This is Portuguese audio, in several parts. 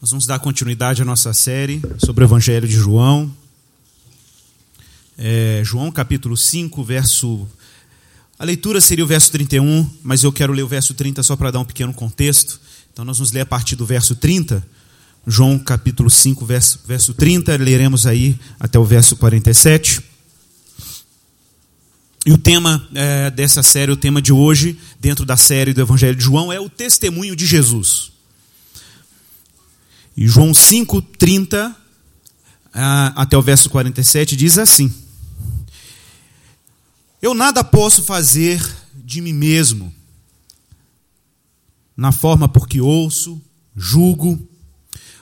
Nós vamos dar continuidade à nossa série sobre o Evangelho de João. É, João capítulo 5, verso. A leitura seria o verso 31, mas eu quero ler o verso 30 só para dar um pequeno contexto. Então nós vamos ler a partir do verso 30. João capítulo 5, verso, verso 30, leremos aí até o verso 47. E o tema é, dessa série, o tema de hoje, dentro da série do Evangelho de João, é o testemunho de Jesus. João 5, 30 até o verso 47 diz assim: Eu nada posso fazer de mim mesmo, na forma por que ouço, julgo.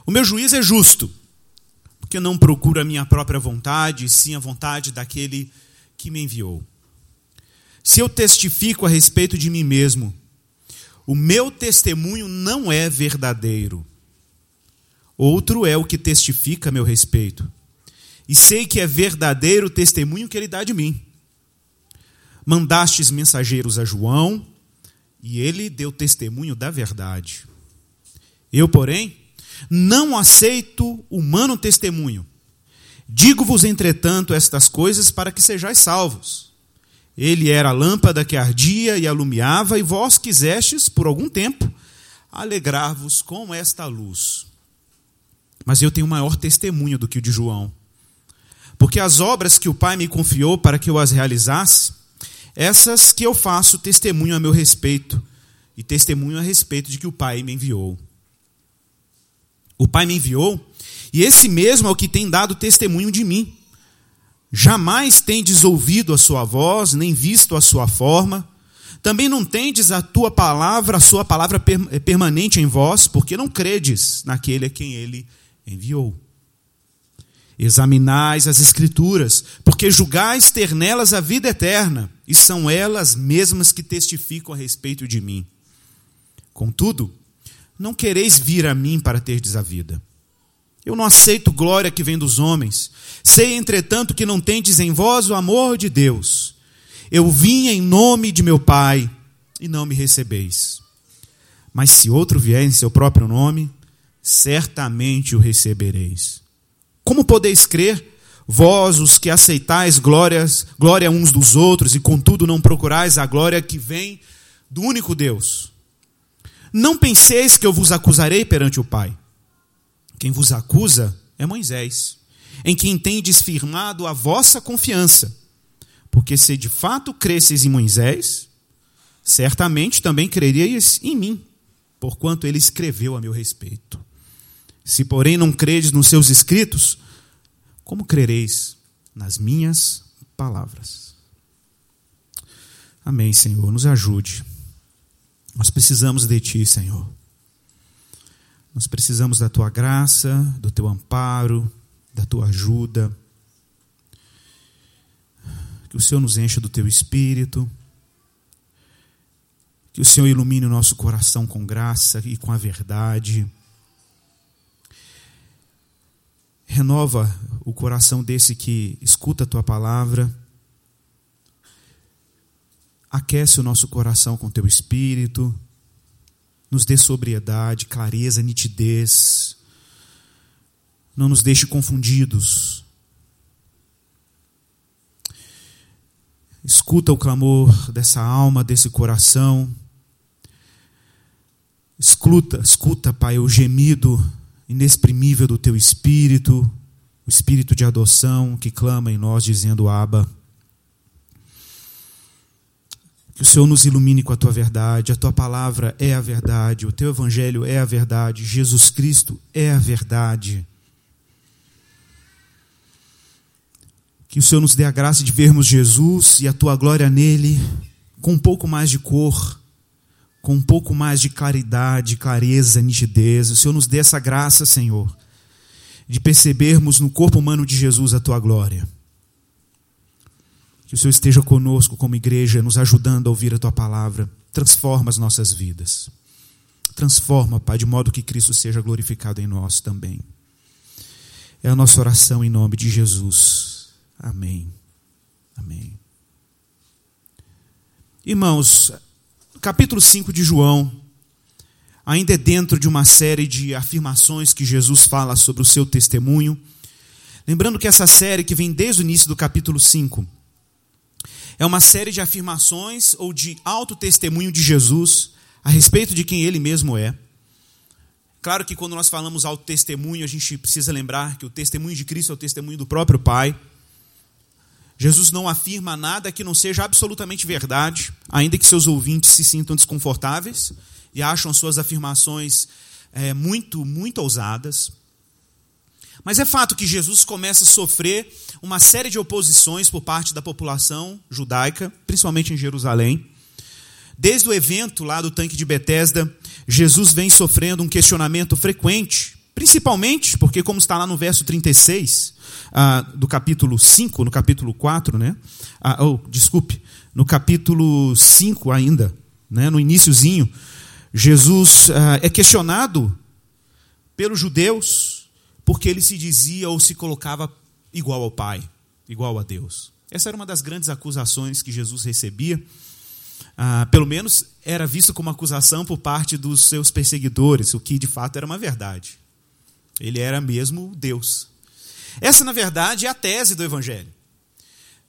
O meu juízo é justo, porque não procuro a minha própria vontade, sim a vontade daquele que me enviou. Se eu testifico a respeito de mim mesmo, o meu testemunho não é verdadeiro. Outro é o que testifica a meu respeito. E sei que é verdadeiro o testemunho que ele dá de mim. Mandastes mensageiros a João, e ele deu testemunho da verdade. Eu, porém, não aceito humano testemunho. Digo-vos, entretanto, estas coisas para que sejais salvos. Ele era a lâmpada que ardia e alumiava, e vós quisestes, por algum tempo, alegrar-vos com esta luz. Mas eu tenho maior testemunho do que o de João. Porque as obras que o Pai me confiou para que eu as realizasse, essas que eu faço testemunho a meu respeito, e testemunho a respeito de que o Pai me enviou. O Pai me enviou, e esse mesmo é o que tem dado testemunho de mim. Jamais tendes ouvido a sua voz, nem visto a sua forma. Também não tendes a tua palavra, a sua palavra permanente em vós, porque não credes naquele a quem ele enviou. Examinais as Escrituras, porque julgais ter nelas a vida eterna, e são elas mesmas que testificam a respeito de mim. Contudo, não quereis vir a mim para terdes a vida. Eu não aceito glória que vem dos homens. Sei, entretanto, que não tendes em vós o amor de Deus. Eu vim em nome de meu Pai, e não me recebeis. Mas se outro vier em seu próprio nome, certamente o recebereis. Como podeis crer, vós os que aceitais glórias, glória uns dos outros e contudo não procurais a glória que vem do único Deus? Não penseis que eu vos acusarei perante o Pai. Quem vos acusa é Moisés, em quem tendes firmado a vossa confiança. Porque se de fato cresceis em Moisés, certamente também creríeis em mim, porquanto ele escreveu a meu respeito. Se, porém, não credes nos seus escritos, como crereis nas minhas palavras? Amém, Senhor. Nos ajude. Nós precisamos de Ti, Senhor. Nós precisamos da Tua graça, do Teu amparo, da Tua ajuda. Que o Senhor nos encha do Teu Espírito. Que o Senhor ilumine o nosso coração com graça e com a verdade renova o coração desse que escuta a tua palavra. Aquece o nosso coração com teu espírito. Nos dê sobriedade, clareza, nitidez. Não nos deixe confundidos. Escuta o clamor dessa alma, desse coração. Escuta, escuta, Pai, o gemido inexprimível do teu espírito, o espírito de adoção que clama em nós dizendo: Abba. Que o Senhor nos ilumine com a tua verdade, a tua palavra é a verdade, o teu evangelho é a verdade, Jesus Cristo é a verdade. Que o Senhor nos dê a graça de vermos Jesus e a tua glória nele com um pouco mais de cor, com um pouco mais de claridade, clareza, nitidez. O Senhor nos dê essa graça, Senhor, de percebermos no corpo humano de Jesus a tua glória. Que o Senhor esteja conosco como igreja, nos ajudando a ouvir a tua palavra. Transforma as nossas vidas. Transforma, Pai, de modo que Cristo seja glorificado em nós também. É a nossa oração em nome de Jesus. Amém. Amém. Irmãos, capítulo 5 de João, ainda é dentro de uma série de afirmações que Jesus fala sobre o seu testemunho. Lembrando que essa série, que vem desde o início do capítulo 5, é uma série de afirmações ou de autotestemunho de Jesus a respeito de quem ele mesmo é. Claro que quando nós falamos autotestemunho, a gente precisa lembrar que o testemunho de Cristo é o testemunho do próprio Pai. Jesus não afirma nada que não seja absolutamente verdade, ainda que seus ouvintes se sintam desconfortáveis e acham suas afirmações é, muito, muito ousadas. Mas é fato que Jesus começa a sofrer uma série de oposições por parte da população judaica, principalmente em Jerusalém. Desde o evento lá do tanque de Betesda, Jesus vem sofrendo um questionamento frequente, principalmente porque, como está lá no verso 36 ah, do capítulo 5, no capítulo 4, né? Ah, oh, desculpe, no capítulo 5 ainda, né? no iníciozinho, Jesus ah, é questionado pelos judeus porque ele se dizia ou se colocava igual ao Pai, igual a Deus. Essa era uma das grandes acusações que Jesus recebia. Pelo menos era visto como acusação por parte dos seus perseguidores, o que de fato era uma verdade. Ele era mesmo Deus. Essa, na verdade, é a tese do Evangelho.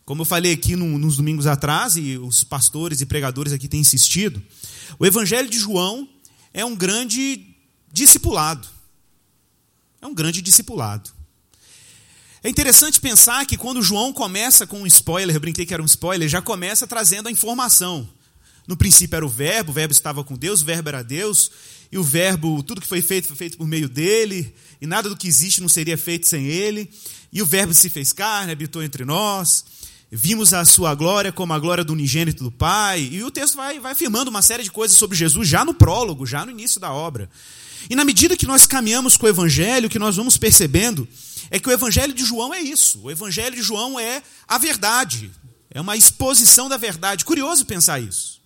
Como eu falei aqui nos domingos atrás, e os pastores e pregadores aqui têm insistido, o Evangelho de João é um grande discipulado. É um grande discipulado. É interessante pensar que quando João começa com um spoiler, eu brinquei que era um spoiler, já começa trazendo a informação. No princípio era o verbo, o verbo estava com Deus, o verbo era Deus, e o verbo, tudo que foi feito foi feito por meio dele, e nada do que existe não seria feito sem ele. E o verbo se fez carne, habitou entre nós. Vimos a sua glória como a glória do unigênito do Pai. E o texto vai, vai afirmando uma série de coisas sobre Jesus já no prólogo, já no início da obra. E na medida que nós caminhamos com o Evangelho, o que nós vamos percebendo é que o Evangelho de João é isso. O Evangelho de João é a verdade. É uma exposição da verdade. Curioso pensar isso.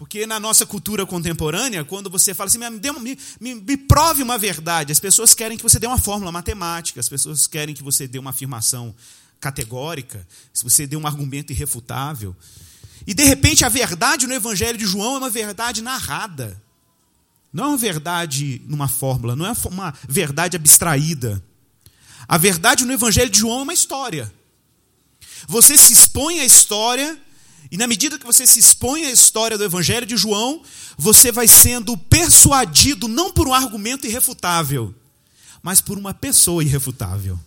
Porque na nossa cultura contemporânea, quando você fala assim, me, me, me, prove uma verdade, as pessoas querem que você dê uma fórmula matemática, as pessoas querem que você dê uma afirmação categórica, se você dê um argumento irrefutável. E de repente a verdade no Evangelho de João é uma verdade narrada. Não é uma verdade numa fórmula, não é uma verdade abstraída. A verdade no Evangelho de João é uma história. Você se expõe à história, e na medida que você se expõe à história do Evangelho de João, você vai sendo persuadido não por um argumento irrefutável, mas por uma pessoa irrefutável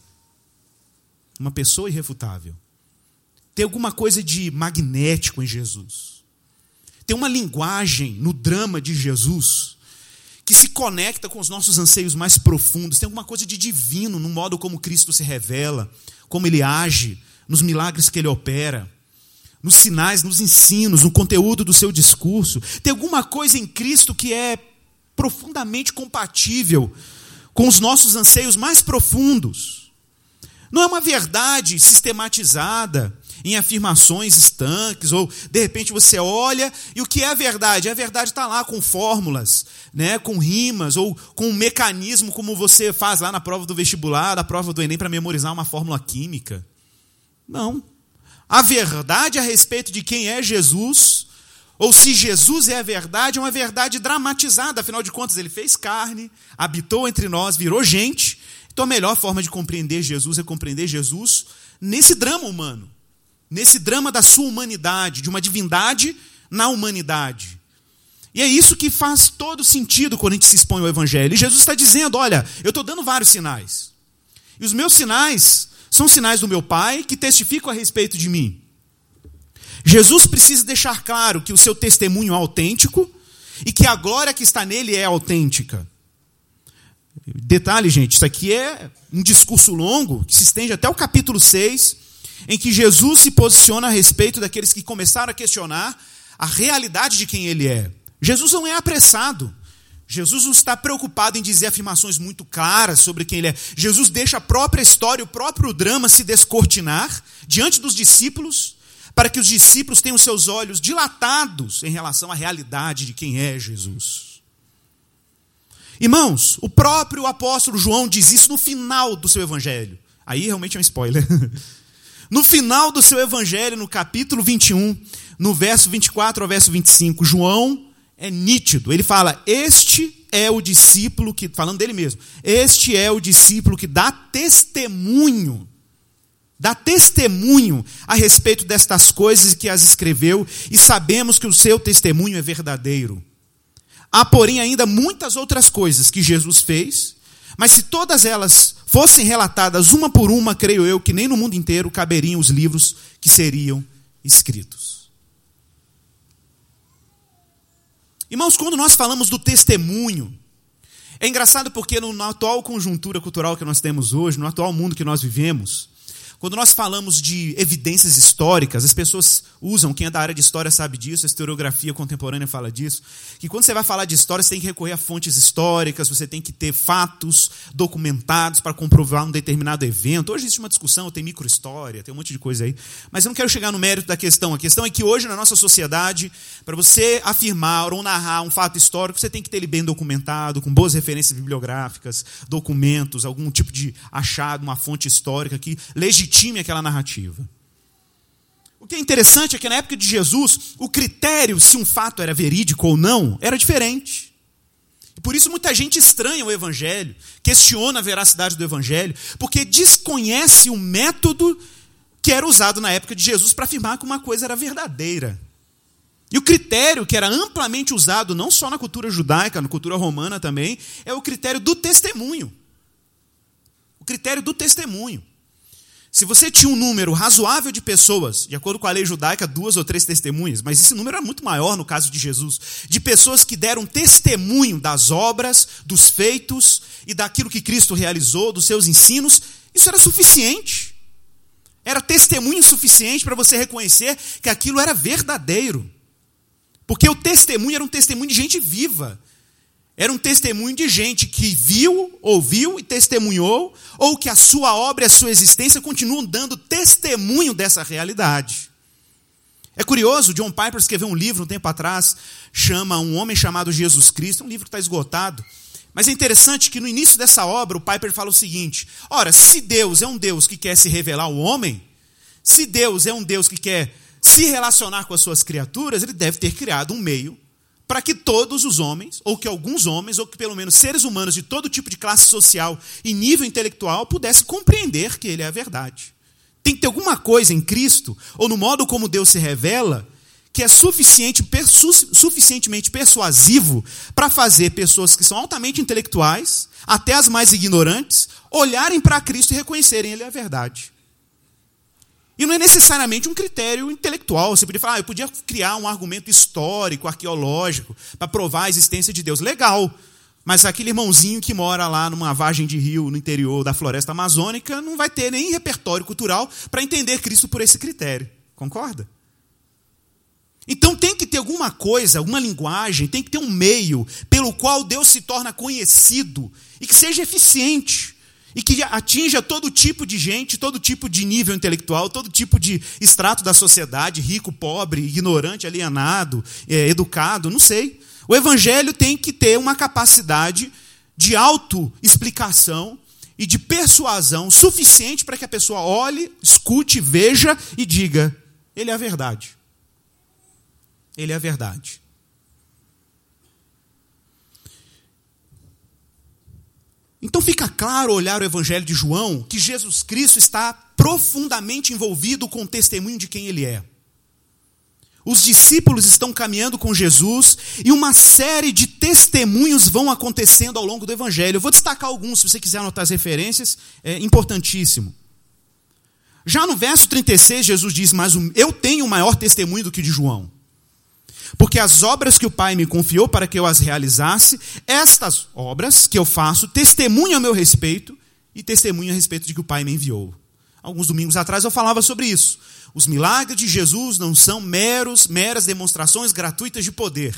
uma pessoa irrefutável. Tem alguma coisa de magnético em Jesus. Tem uma linguagem no drama de Jesus que se conecta com os nossos anseios mais profundos. Tem alguma coisa de divino no modo como Cristo se revela, como ele age, nos milagres que ele opera, nos sinais, nos ensinos, no conteúdo do seu discurso. Tem alguma coisa em Cristo que é profundamente compatível com os nossos anseios mais profundos. Não é uma verdade sistematizada em afirmações estanques, ou de repente você olha e o que é a verdade? A verdade está lá com fórmulas, né, com rimas, ou com um mecanismo como você faz lá na prova do vestibular, na prova do Enem, para memorizar uma fórmula química. Não. A verdade a respeito de quem é Jesus, ou se Jesus é a verdade, é uma verdade dramatizada, afinal de contas, ele fez carne, habitou entre nós, virou gente então a melhor forma de compreender Jesus é compreender Jesus nesse drama humano, nesse drama da sua humanidade, de uma divindade na humanidade. E é isso que faz todo sentido quando a gente se expõe ao Evangelho. E Jesus está dizendo: olha, eu estou dando vários sinais. E os meus sinais são sinais do meu Pai que testificam a respeito de mim. Jesus precisa deixar claro que o seu testemunho é autêntico e que a glória que está nele é autêntica. Detalhe, gente, isso aqui é um discurso longo que se estende até o capítulo 6, em que Jesus se posiciona a respeito daqueles que começaram a questionar a realidade de quem ele é. Jesus não é apressado. Jesus não está preocupado em dizer afirmações muito claras sobre quem ele é. Jesus deixa a própria história, o próprio drama se descortinar diante dos discípulos, para que os discípulos tenham seus olhos dilatados em relação à realidade de quem é Jesus. Irmãos, o próprio apóstolo João diz isso no final do seu evangelho. Aí realmente é um spoiler. No final do seu evangelho, no capítulo 21, no verso 24 ao verso 25, João é nítido. Ele fala: Este é o discípulo que, falando dele mesmo, este é o discípulo que dá testemunho, dá testemunho a respeito destas coisas que as escreveu, e sabemos que o seu testemunho é verdadeiro. Há, porém, ainda muitas outras coisas que Jesus fez, mas se todas elas fossem relatadas uma por uma, creio eu que nem no mundo inteiro caberiam os livros que seriam escritos. Irmãos, quando nós falamos do testemunho, é engraçado porque na atual conjuntura cultural que nós temos hoje, no atual mundo que nós vivemos, quando nós falamos de evidências históricas, as pessoas usam, quem é da área de história sabe disso, a historiografia contemporânea fala disso, que quando você vai falar de história, você tem que recorrer a fontes históricas, você tem que ter fatos documentados para comprovar um determinado evento. Hoje existe uma discussão, tem microhistória, tem um monte de coisa aí. Mas eu não quero chegar no mérito da questão. A questão é que hoje, na nossa sociedade, para você afirmar ou narrar um fato histórico, você tem que ter ele bem documentado, com boas referências bibliográficas, documentos, algum tipo de achado, uma fonte histórica que legitime legitime aquela narrativa. O que é interessante é que na época de Jesus, o critério se um fato era verídico ou não era diferente. E por isso muita gente estranha o evangelho, questiona a veracidade do evangelho, porque desconhece o método que era usado na época de Jesus para afirmar que uma coisa era verdadeira. E o critério que era amplamente usado não só na cultura judaica, na cultura romana também, é o critério do testemunho. O critério do testemunho. Se você tinha um número razoável de pessoas, de acordo com a lei judaica, duas ou três testemunhas, mas esse número era muito maior no caso de Jesus, de pessoas que deram testemunho das obras, dos feitos e daquilo que Cristo realizou, dos seus ensinos, isso era suficiente. Era testemunho suficiente para você reconhecer que aquilo era verdadeiro. Porque o testemunho era um testemunho de gente viva, era um testemunho de gente que viu, ouviu e testemunhou, ou que a sua obra e a sua existência continuam dando testemunho dessa realidade. É curioso, John Piper escreveu um livro um tempo atrás, chama Um Homem Chamado Jesus Cristo, um livro que está esgotado. Mas é interessante que no início dessa obra o Piper fala o seguinte: ora, se Deus é um Deus que quer se revelar ao homem, se Deus é um Deus que quer se relacionar com as suas criaturas, ele deve ter criado um meio para que todos os homens, ou que alguns homens, ou que pelo menos seres humanos de todo tipo de classe social e nível intelectual pudessem compreender que ele é a verdade. Tem que ter alguma coisa em Cristo, ou no modo como Deus se revela, que é suficiente, suficientemente persuasivo para fazer pessoas que são altamente intelectuais, até as mais ignorantes, olharem para Cristo e reconhecerem Ele a verdade. E não é necessariamente um critério intelectual. Você podia falar, ah, eu podia criar um argumento histórico, arqueológico, para provar a existência de Deus. Legal. Mas aquele irmãozinho que mora lá numa vagem de rio no interior da floresta amazônica não vai ter nem repertório cultural para entender Cristo por esse critério. Concorda? Então tem que ter alguma coisa, alguma linguagem, tem que ter um meio pelo qual Deus se torna conhecido e que seja eficiente e que atinja todo tipo de gente, todo tipo de nível intelectual, todo tipo de extrato da sociedade, rico, pobre, ignorante, alienado, é, educado, não sei. O evangelho tem que ter uma capacidade de autoexplicação e de persuasão suficiente para que a pessoa olhe, escute, veja e diga: ele é a verdade. Ele é a verdade. Então fica claro olhar o Evangelho de João que Jesus Cristo está profundamente envolvido com o testemunho de quem ele é. Os discípulos estão caminhando com Jesus e uma série de testemunhos vão acontecendo ao longo do Evangelho. Eu vou destacar alguns, se você quiser anotar as referências, é importantíssimo. Já no verso 36, Jesus diz: Mas eu tenho maior testemunho do que o de João. Porque as obras que o Pai me confiou para que eu as realizasse, estas obras que eu faço testemunham a meu respeito e testemunham a respeito de que o Pai me enviou. Alguns domingos atrás eu falava sobre isso. Os milagres de Jesus não são meros, meras demonstrações gratuitas de poder.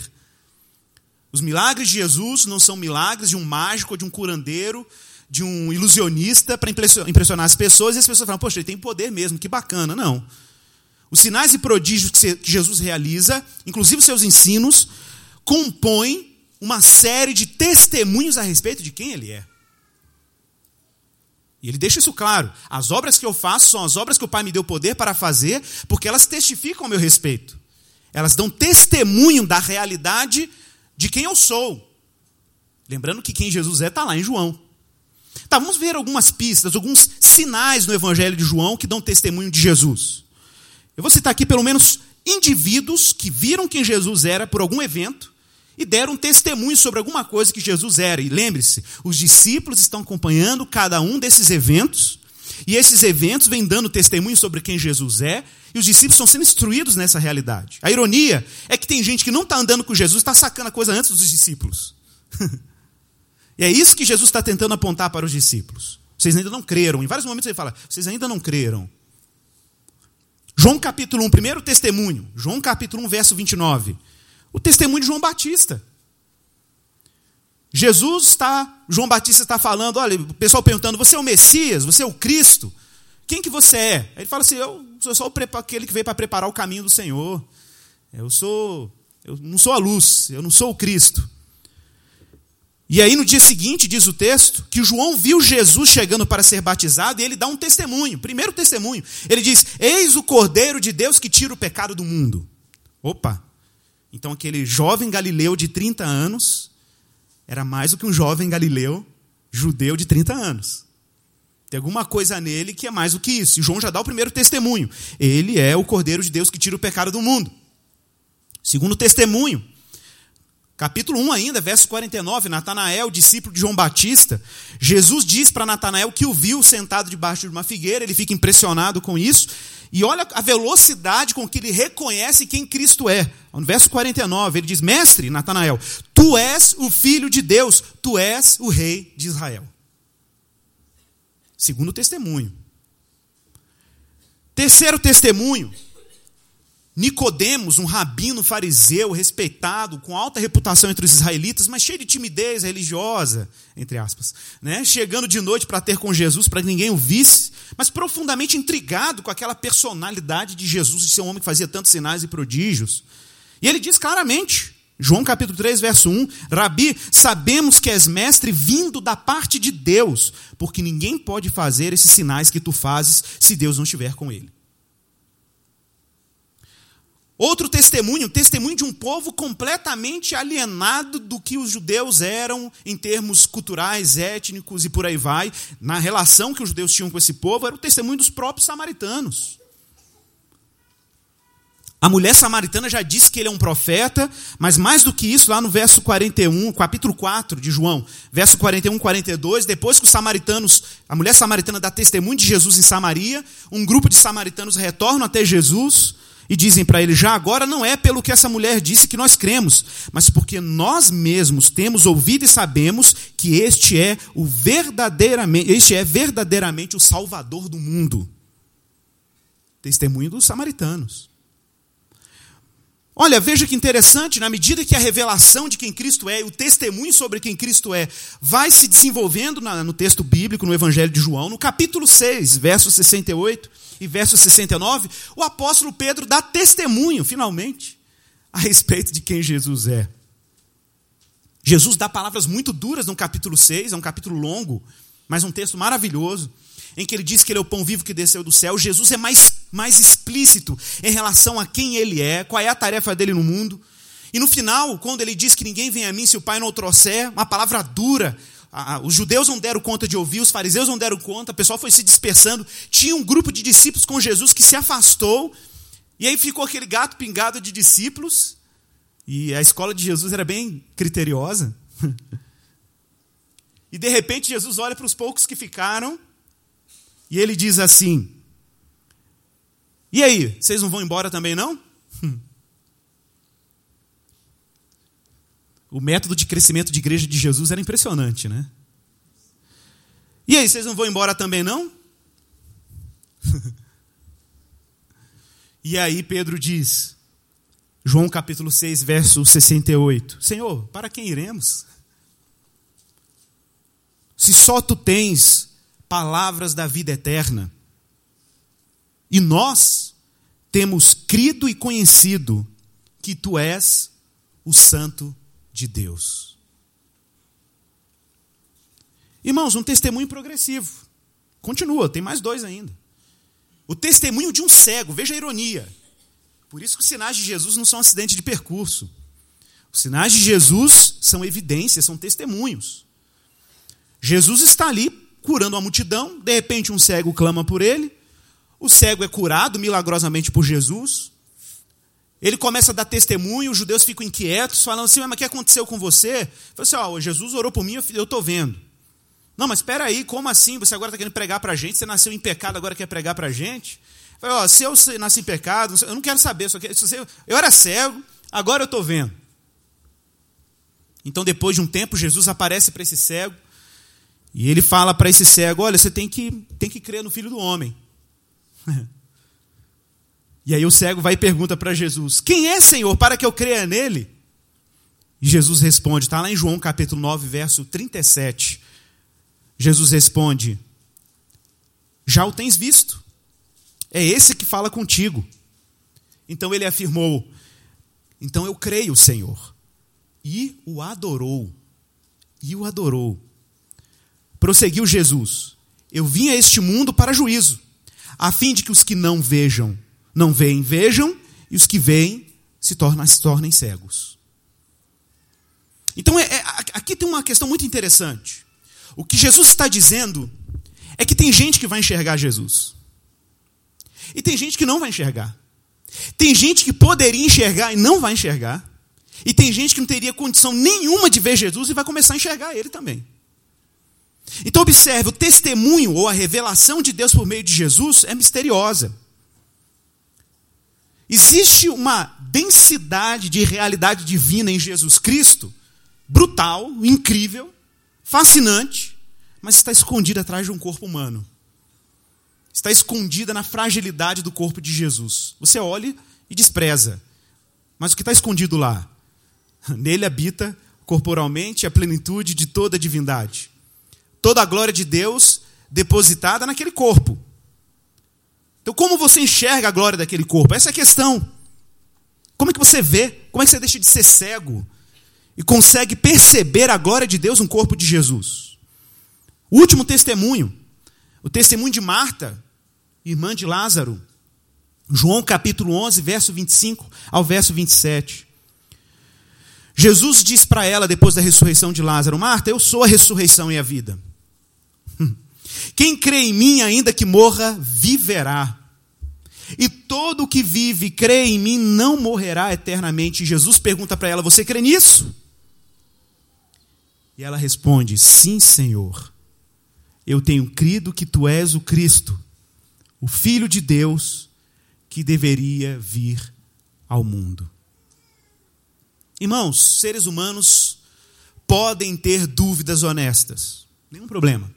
Os milagres de Jesus não são milagres de um mágico, de um curandeiro, de um ilusionista para impressionar as pessoas e as pessoas falam, poxa, ele tem poder mesmo, que bacana. Não. Os sinais e prodígios que Jesus realiza, inclusive os seus ensinos, compõem uma série de testemunhos a respeito de quem ele é. E ele deixa isso claro. As obras que eu faço são as obras que o Pai me deu poder para fazer, porque elas testificam a meu respeito. Elas dão testemunho da realidade de quem eu sou. Lembrando que quem Jesus é está lá em João. Tá, vamos ver algumas pistas, alguns sinais no Evangelho de João que dão testemunho de Jesus. Eu vou citar aqui pelo menos indivíduos que viram quem Jesus era por algum evento e deram testemunho sobre alguma coisa que Jesus era. E lembre-se, os discípulos estão acompanhando cada um desses eventos, e esses eventos vêm dando testemunho sobre quem Jesus é, e os discípulos estão sendo instruídos nessa realidade. A ironia é que tem gente que não está andando com Jesus, está sacando a coisa antes dos discípulos. e é isso que Jesus está tentando apontar para os discípulos. Vocês ainda não creram. Em vários momentos ele fala: vocês ainda não creram. João capítulo 1, primeiro testemunho. João capítulo 1, verso 29. O testemunho de João Batista. Jesus está, João Batista está falando, olha, o pessoal perguntando, você é o Messias? Você é o Cristo? Quem que você é? Ele fala assim, eu sou só aquele que veio para preparar o caminho do Senhor. Eu sou, eu não sou a luz, eu não sou o Cristo. E aí no dia seguinte, diz o texto, que João viu Jesus chegando para ser batizado e ele dá um testemunho, primeiro testemunho. Ele diz: Eis o Cordeiro de Deus que tira o pecado do mundo. Opa! Então aquele jovem galileu de 30 anos era mais do que um jovem galileu judeu de 30 anos. Tem alguma coisa nele que é mais do que isso. E João já dá o primeiro testemunho. Ele é o Cordeiro de Deus que tira o pecado do mundo. Segundo testemunho, Capítulo 1 ainda, verso 49, Natanael, discípulo de João Batista, Jesus diz para Natanael que o viu sentado debaixo de uma figueira, ele fica impressionado com isso, e olha a velocidade com que ele reconhece quem Cristo é. No verso 49, ele diz: Mestre, Natanael, tu és o filho de Deus, tu és o rei de Israel. Segundo testemunho. Terceiro testemunho, Nicodemos, um rabino fariseu respeitado, com alta reputação entre os israelitas, mas cheio de timidez religiosa, entre aspas, né? chegando de noite para ter com Jesus, para que ninguém o visse, mas profundamente intrigado com aquela personalidade de Jesus, de ser um homem que fazia tantos sinais e prodígios. E ele diz claramente, João capítulo 3, verso 1, Rabi, sabemos que és mestre vindo da parte de Deus, porque ninguém pode fazer esses sinais que tu fazes se Deus não estiver com ele. Outro testemunho, testemunho de um povo completamente alienado do que os judeus eram em termos culturais, étnicos e por aí vai, na relação que os judeus tinham com esse povo, era o testemunho dos próprios samaritanos. A mulher samaritana já disse que ele é um profeta, mas mais do que isso, lá no verso 41, capítulo 4 de João, verso 41, 42, depois que os samaritanos, a mulher samaritana dá testemunho de Jesus em Samaria, um grupo de samaritanos retornam até Jesus e dizem para ele: já agora não é pelo que essa mulher disse que nós cremos, mas porque nós mesmos temos ouvido e sabemos que este é o verdadeiramente, este é verdadeiramente o Salvador do mundo. Testemunho dos samaritanos. Olha, veja que interessante, na medida que a revelação de quem Cristo é, o testemunho sobre quem Cristo é, vai se desenvolvendo no texto bíblico, no Evangelho de João, no capítulo 6, verso 68 e verso 69, o apóstolo Pedro dá testemunho, finalmente, a respeito de quem Jesus é. Jesus dá palavras muito duras no capítulo 6, é um capítulo longo, mas um texto maravilhoso, em que ele diz que ele é o pão vivo que desceu do céu. Jesus é mais, mais explícito em relação a quem ele é, qual é a tarefa dele no mundo. E no final, quando ele diz que ninguém vem a mim se o Pai não o trouxer, uma palavra dura, os judeus não deram conta de ouvir, os fariseus não deram conta, o pessoal foi se dispersando. Tinha um grupo de discípulos com Jesus que se afastou, e aí ficou aquele gato pingado de discípulos, e a escola de Jesus era bem criteriosa. e de repente Jesus olha para os poucos que ficaram, e ele diz assim: E aí, vocês não vão embora também não? O método de crescimento de igreja de Jesus era impressionante, né? E aí, vocês não vão embora também não? e aí Pedro diz, João capítulo 6, verso 68, Senhor, para quem iremos? Se só tu tens palavras da vida eterna, e nós temos crido e conhecido que tu és o Santo de Deus. Irmãos, um testemunho progressivo. Continua, tem mais dois ainda. O testemunho de um cego, veja a ironia. Por isso que os sinais de Jesus não são acidente de percurso. Os sinais de Jesus são evidências, são testemunhos. Jesus está ali curando a multidão, de repente um cego clama por ele, o cego é curado milagrosamente por Jesus. Ele começa a dar testemunho, os judeus ficam inquietos, falando assim: Mas o que aconteceu com você? Fala assim: oh, Jesus orou por mim, eu estou vendo. Não, mas espera aí, como assim? Você agora está querendo pregar para a gente? Você nasceu em pecado, agora quer pregar para a gente? Falei, oh, se eu nasci em pecado, eu não quero saber. Só que, eu era cego, agora eu estou vendo. Então, depois de um tempo, Jesus aparece para esse cego e ele fala para esse cego: Olha, você tem que, tem que crer no Filho do Homem. E aí o cego vai e pergunta para Jesus: Quem é, Senhor, para que eu creia nele? E Jesus responde, está lá em João capítulo 9, verso 37. Jesus responde: Já o tens visto. É esse que fala contigo. Então ele afirmou: Então eu creio, Senhor. E o adorou. E o adorou. Prosseguiu Jesus: Eu vim a este mundo para juízo, a fim de que os que não vejam não veem, vejam, e os que veem se, se tornem cegos. Então, é, é, aqui tem uma questão muito interessante. O que Jesus está dizendo é que tem gente que vai enxergar Jesus. E tem gente que não vai enxergar. Tem gente que poderia enxergar e não vai enxergar. E tem gente que não teria condição nenhuma de ver Jesus e vai começar a enxergar ele também. Então, observe: o testemunho ou a revelação de Deus por meio de Jesus é misteriosa. Existe uma densidade de realidade divina em Jesus Cristo, brutal, incrível, fascinante, mas está escondida atrás de um corpo humano. Está escondida na fragilidade do corpo de Jesus. Você olha e despreza. Mas o que está escondido lá? Nele habita corporalmente a plenitude de toda a divindade. Toda a glória de Deus depositada naquele corpo. Então, como você enxerga a glória daquele corpo? Essa é a questão. Como é que você vê? Como é que você deixa de ser cego e consegue perceber a glória de Deus no corpo de Jesus? O último testemunho, o testemunho de Marta, irmã de Lázaro, João capítulo 11, verso 25 ao verso 27. Jesus diz para ela, depois da ressurreição de Lázaro: Marta, eu sou a ressurreição e a vida. Quem crê em mim, ainda que morra, viverá. E todo o que vive e crê em mim não morrerá eternamente. E Jesus pergunta para ela: Você crê nisso? E ela responde: Sim, Senhor. Eu tenho crido que tu és o Cristo, o Filho de Deus, que deveria vir ao mundo. Irmãos, seres humanos podem ter dúvidas honestas, nenhum problema.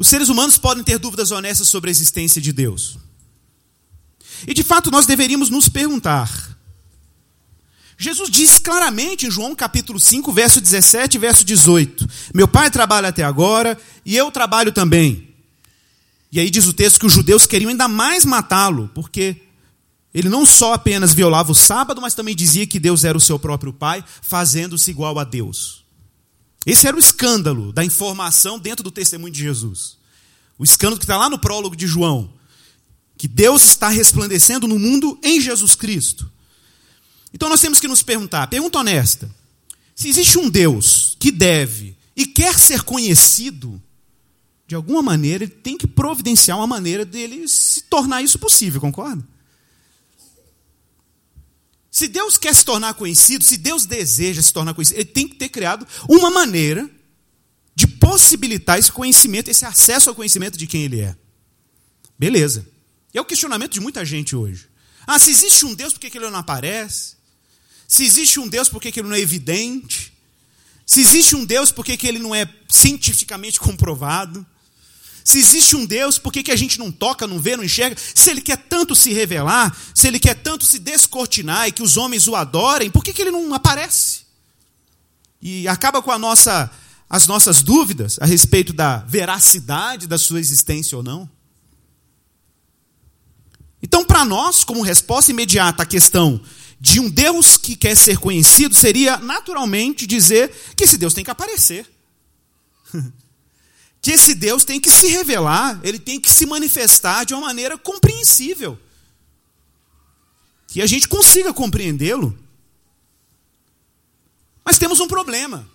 Os seres humanos podem ter dúvidas honestas sobre a existência de Deus. E de fato nós deveríamos nos perguntar. Jesus diz claramente em João capítulo 5, verso 17 e verso 18: Meu pai trabalha até agora e eu trabalho também. E aí diz o texto que os judeus queriam ainda mais matá-lo, porque ele não só apenas violava o sábado, mas também dizia que Deus era o seu próprio pai, fazendo-se igual a Deus. Esse era o escândalo da informação dentro do testemunho de Jesus. O escândalo que está lá no prólogo de João. Que Deus está resplandecendo no mundo em Jesus Cristo. Então nós temos que nos perguntar, pergunta honesta: se existe um Deus que deve e quer ser conhecido, de alguma maneira ele tem que providenciar uma maneira dele se tornar isso possível, concorda? Se Deus quer se tornar conhecido, se Deus deseja se tornar conhecido, ele tem que ter criado uma maneira de possibilitar esse conhecimento, esse acesso ao conhecimento de quem ele é. Beleza. E é o questionamento de muita gente hoje. Ah, se existe um Deus, por que ele não aparece? Se existe um Deus, por que ele não é evidente? Se existe um Deus, por que ele não é cientificamente comprovado? Se existe um Deus, por que, que a gente não toca, não vê, não enxerga? Se ele quer tanto se revelar, se ele quer tanto se descortinar e que os homens o adorem, por que, que ele não aparece? E acaba com nossa, as nossas dúvidas a respeito da veracidade da sua existência ou não. Então, para nós, como resposta imediata à questão de um Deus que quer ser conhecido, seria naturalmente dizer que esse Deus tem que aparecer. que esse Deus tem que se revelar, ele tem que se manifestar de uma maneira compreensível. que a gente consiga compreendê-lo. Mas temos um problema.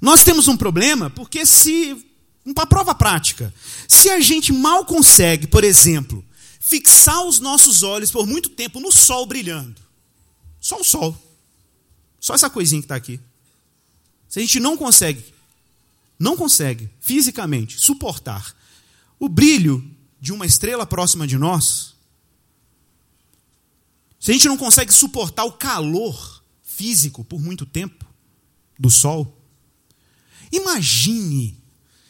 Nós temos um problema porque se uma prova prática, se a gente mal consegue, por exemplo, fixar os nossos olhos por muito tempo no sol brilhando, só o sol, só essa coisinha que está aqui, se a gente não consegue, não consegue fisicamente suportar o brilho de uma estrela próxima de nós, se a gente não consegue suportar o calor físico por muito tempo do sol, imagine,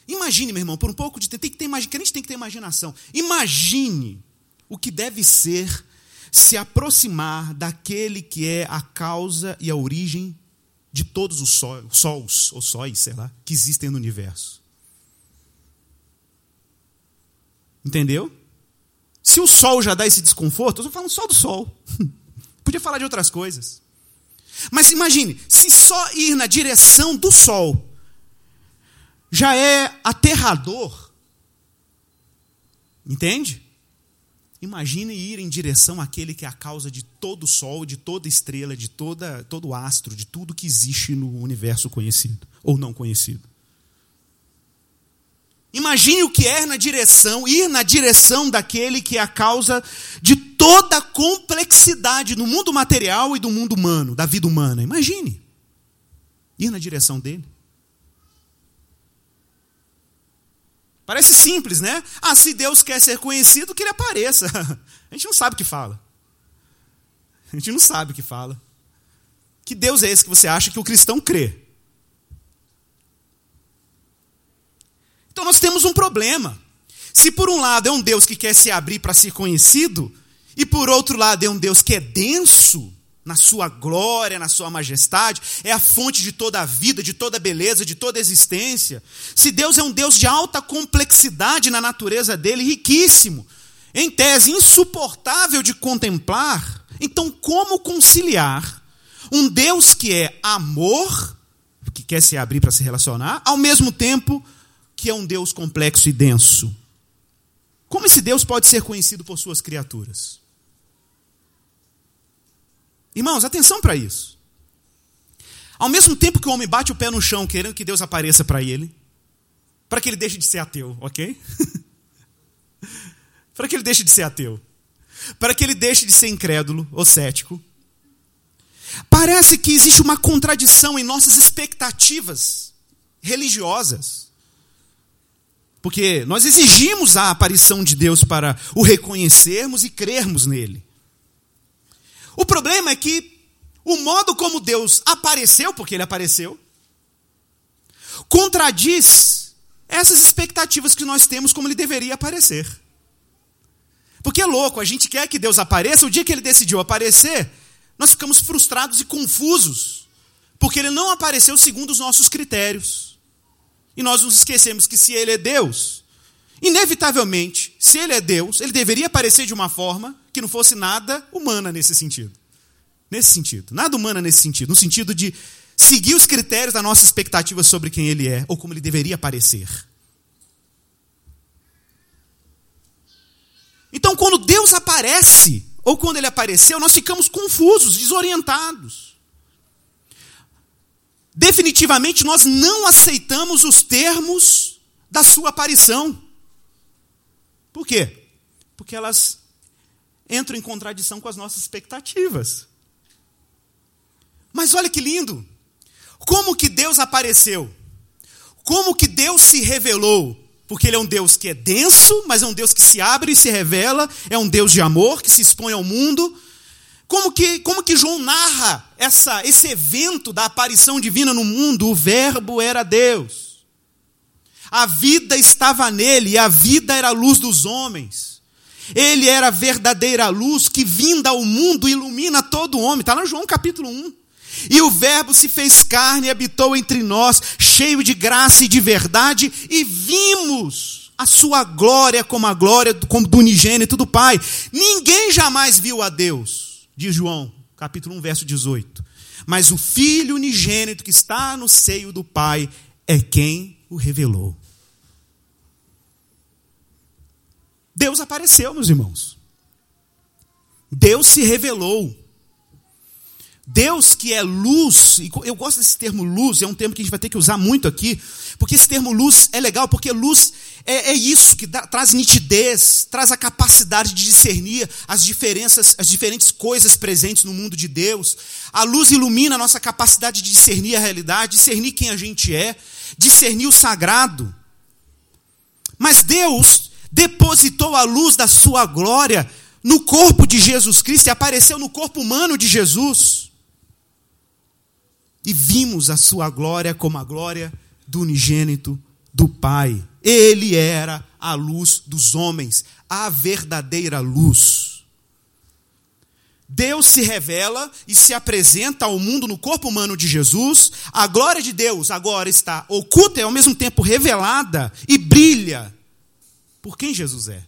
imagine, meu irmão, por um pouco de tem que ter crente tem que ter imaginação. Imagine o que deve ser se aproximar daquele que é a causa e a origem de todos os sols, ou sóis, sei lá, que existem no universo. Entendeu? Se o sol já dá esse desconforto, eu estou falando só do sol. Podia falar de outras coisas. Mas imagine, se só ir na direção do sol já é aterrador. Entende? Imagine ir em direção àquele que é a causa de todo sol, de toda estrela, de toda, todo astro, de tudo que existe no universo conhecido ou não conhecido. Imagine o que é na direção, ir na direção daquele que é a causa de toda a complexidade no mundo material e do mundo humano, da vida humana. Imagine. Ir na direção dele. Parece simples, né? Ah, se Deus quer ser conhecido, que ele apareça. A gente não sabe o que fala. A gente não sabe o que fala. Que Deus é esse que você acha que o cristão crê? Então nós temos um problema. Se por um lado é um Deus que quer se abrir para ser conhecido, e por outro lado é um Deus que é denso na sua glória, na sua majestade, é a fonte de toda a vida, de toda a beleza, de toda a existência. Se Deus é um Deus de alta complexidade na natureza dele, riquíssimo, em tese insuportável de contemplar, então como conciliar um Deus que é amor, que quer se abrir para se relacionar, ao mesmo tempo que é um Deus complexo e denso. Como esse Deus pode ser conhecido por suas criaturas? Irmãos, atenção para isso. Ao mesmo tempo que o homem bate o pé no chão querendo que Deus apareça para ele, para que ele deixe de ser ateu, ok? para que ele deixe de ser ateu, para que ele deixe de ser incrédulo ou cético. Parece que existe uma contradição em nossas expectativas religiosas. Porque nós exigimos a aparição de Deus para o reconhecermos e crermos nele. O problema é que o modo como Deus apareceu, porque ele apareceu, contradiz essas expectativas que nós temos como ele deveria aparecer. Porque é louco, a gente quer que Deus apareça, o dia que ele decidiu aparecer, nós ficamos frustrados e confusos, porque ele não apareceu segundo os nossos critérios. E nós nos esquecemos que se ele é Deus, inevitavelmente, se ele é Deus, ele deveria aparecer de uma forma que não fosse nada humana nesse sentido. Nesse sentido. Nada humana nesse sentido. No sentido de seguir os critérios da nossa expectativa sobre quem ele é, ou como ele deveria aparecer. Então, quando Deus aparece, ou quando ele apareceu, nós ficamos confusos, desorientados definitivamente nós não aceitamos os termos da sua aparição. Por quê? Porque elas entram em contradição com as nossas expectativas. Mas olha que lindo! Como que Deus apareceu? Como que Deus se revelou? Porque Ele é um Deus que é denso, mas é um Deus que se abre e se revela, é um Deus de amor que se expõe ao mundo, como que, como que João narra essa, esse evento da aparição divina no mundo? O Verbo era Deus. A vida estava nele e a vida era a luz dos homens. Ele era a verdadeira luz que, vinda ao mundo, ilumina todo homem. Está no João capítulo 1. E o Verbo se fez carne e habitou entre nós, cheio de graça e de verdade, e vimos a sua glória como a glória como do unigênito do Pai. Ninguém jamais viu a Deus diz João, capítulo 1, verso 18. Mas o Filho unigênito que está no seio do Pai é quem o revelou. Deus apareceu, meus irmãos. Deus se revelou. Deus que é luz, eu gosto desse termo luz, é um termo que a gente vai ter que usar muito aqui, porque esse termo luz é legal, porque luz é, é isso, que dá, traz nitidez, traz a capacidade de discernir as diferenças, as diferentes coisas presentes no mundo de Deus. A luz ilumina a nossa capacidade de discernir a realidade, discernir quem a gente é, discernir o sagrado. Mas Deus depositou a luz da sua glória no corpo de Jesus Cristo e apareceu no corpo humano de Jesus e vimos a sua glória como a glória do unigênito do Pai. Ele era a luz dos homens, a verdadeira luz. Deus se revela e se apresenta ao mundo no corpo humano de Jesus. A glória de Deus agora está oculta e ao mesmo tempo revelada e brilha por quem Jesus é.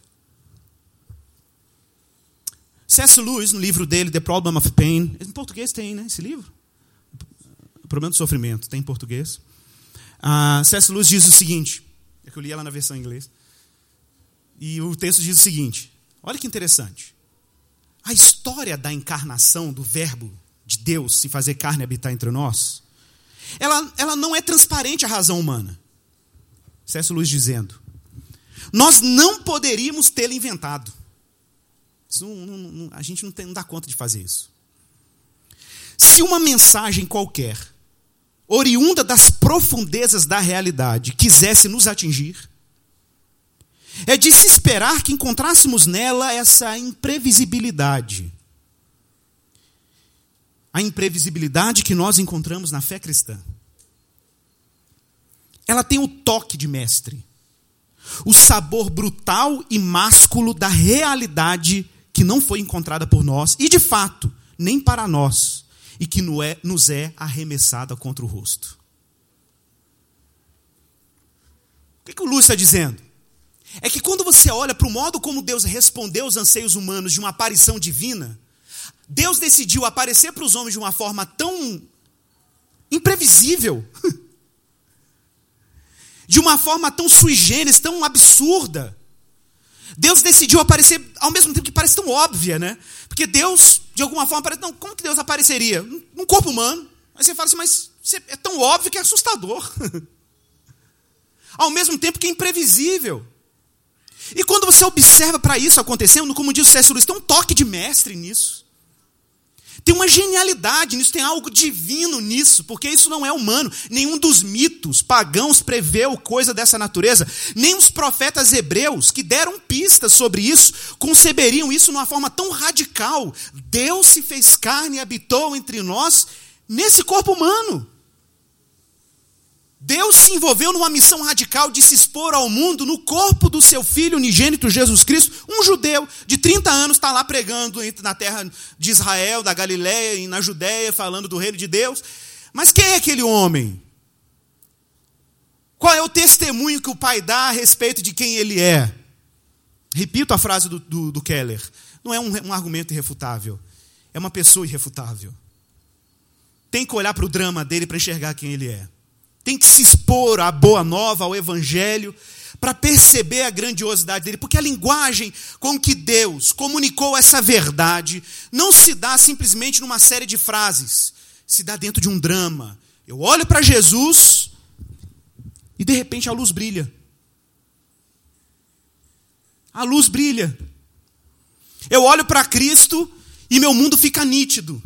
C.S. Lewis, no livro dele, The Problem of Pain, em português tem, né, esse livro? Problema do Sofrimento, tem em português. A C.S. Lewis diz o seguinte, é que eu li ela na versão em inglês, e o texto diz o seguinte, olha que interessante. A história da encarnação do verbo de Deus se fazer carne habitar entre nós, ela, ela não é transparente à razão humana. C.S. Lewis dizendo, nós não poderíamos tê-la inventado. Não, não, não, a gente não, tem, não dá conta de fazer isso. Se uma mensagem qualquer oriunda das profundezas da realidade, quisesse nos atingir, é de se esperar que encontrássemos nela essa imprevisibilidade. A imprevisibilidade que nós encontramos na fé cristã. Ela tem o toque de mestre, o sabor brutal e másculo da realidade que não foi encontrada por nós e, de fato, nem para nós e que é, nos é arremessada contra o rosto. O que, que o Lúcio está dizendo? É que quando você olha para o modo como Deus respondeu aos anseios humanos de uma aparição divina, Deus decidiu aparecer para os homens de uma forma tão imprevisível, de uma forma tão sui generis, tão absurda, Deus decidiu aparecer ao mesmo tempo que parece tão óbvia, né? Porque Deus, de alguma forma, parece. Não, como que Deus apareceria? Num corpo humano. Aí você fala assim, mas é tão óbvio que é assustador. ao mesmo tempo que é imprevisível. E quando você observa para isso acontecendo, como diz o César Luiz, tem um toque de mestre nisso. Tem uma genialidade nisso, tem algo divino nisso, porque isso não é humano. Nenhum dos mitos pagãos preveu coisa dessa natureza. Nem os profetas hebreus, que deram pistas sobre isso, conceberiam isso de uma forma tão radical. Deus se fez carne e habitou entre nós nesse corpo humano. Deus se envolveu numa missão radical de se expor ao mundo no corpo do seu filho unigênito Jesus Cristo. Um judeu de 30 anos está lá pregando na terra de Israel, da Galiléia e na Judéia, falando do reino de Deus. Mas quem é aquele homem? Qual é o testemunho que o pai dá a respeito de quem ele é? Repito a frase do, do, do Keller: não é um, um argumento irrefutável, é uma pessoa irrefutável. Tem que olhar para o drama dele para enxergar quem ele é tem que se expor à boa nova, ao evangelho, para perceber a grandiosidade dele, porque a linguagem com que Deus comunicou essa verdade não se dá simplesmente numa série de frases, se dá dentro de um drama. Eu olho para Jesus e de repente a luz brilha. A luz brilha. Eu olho para Cristo e meu mundo fica nítido.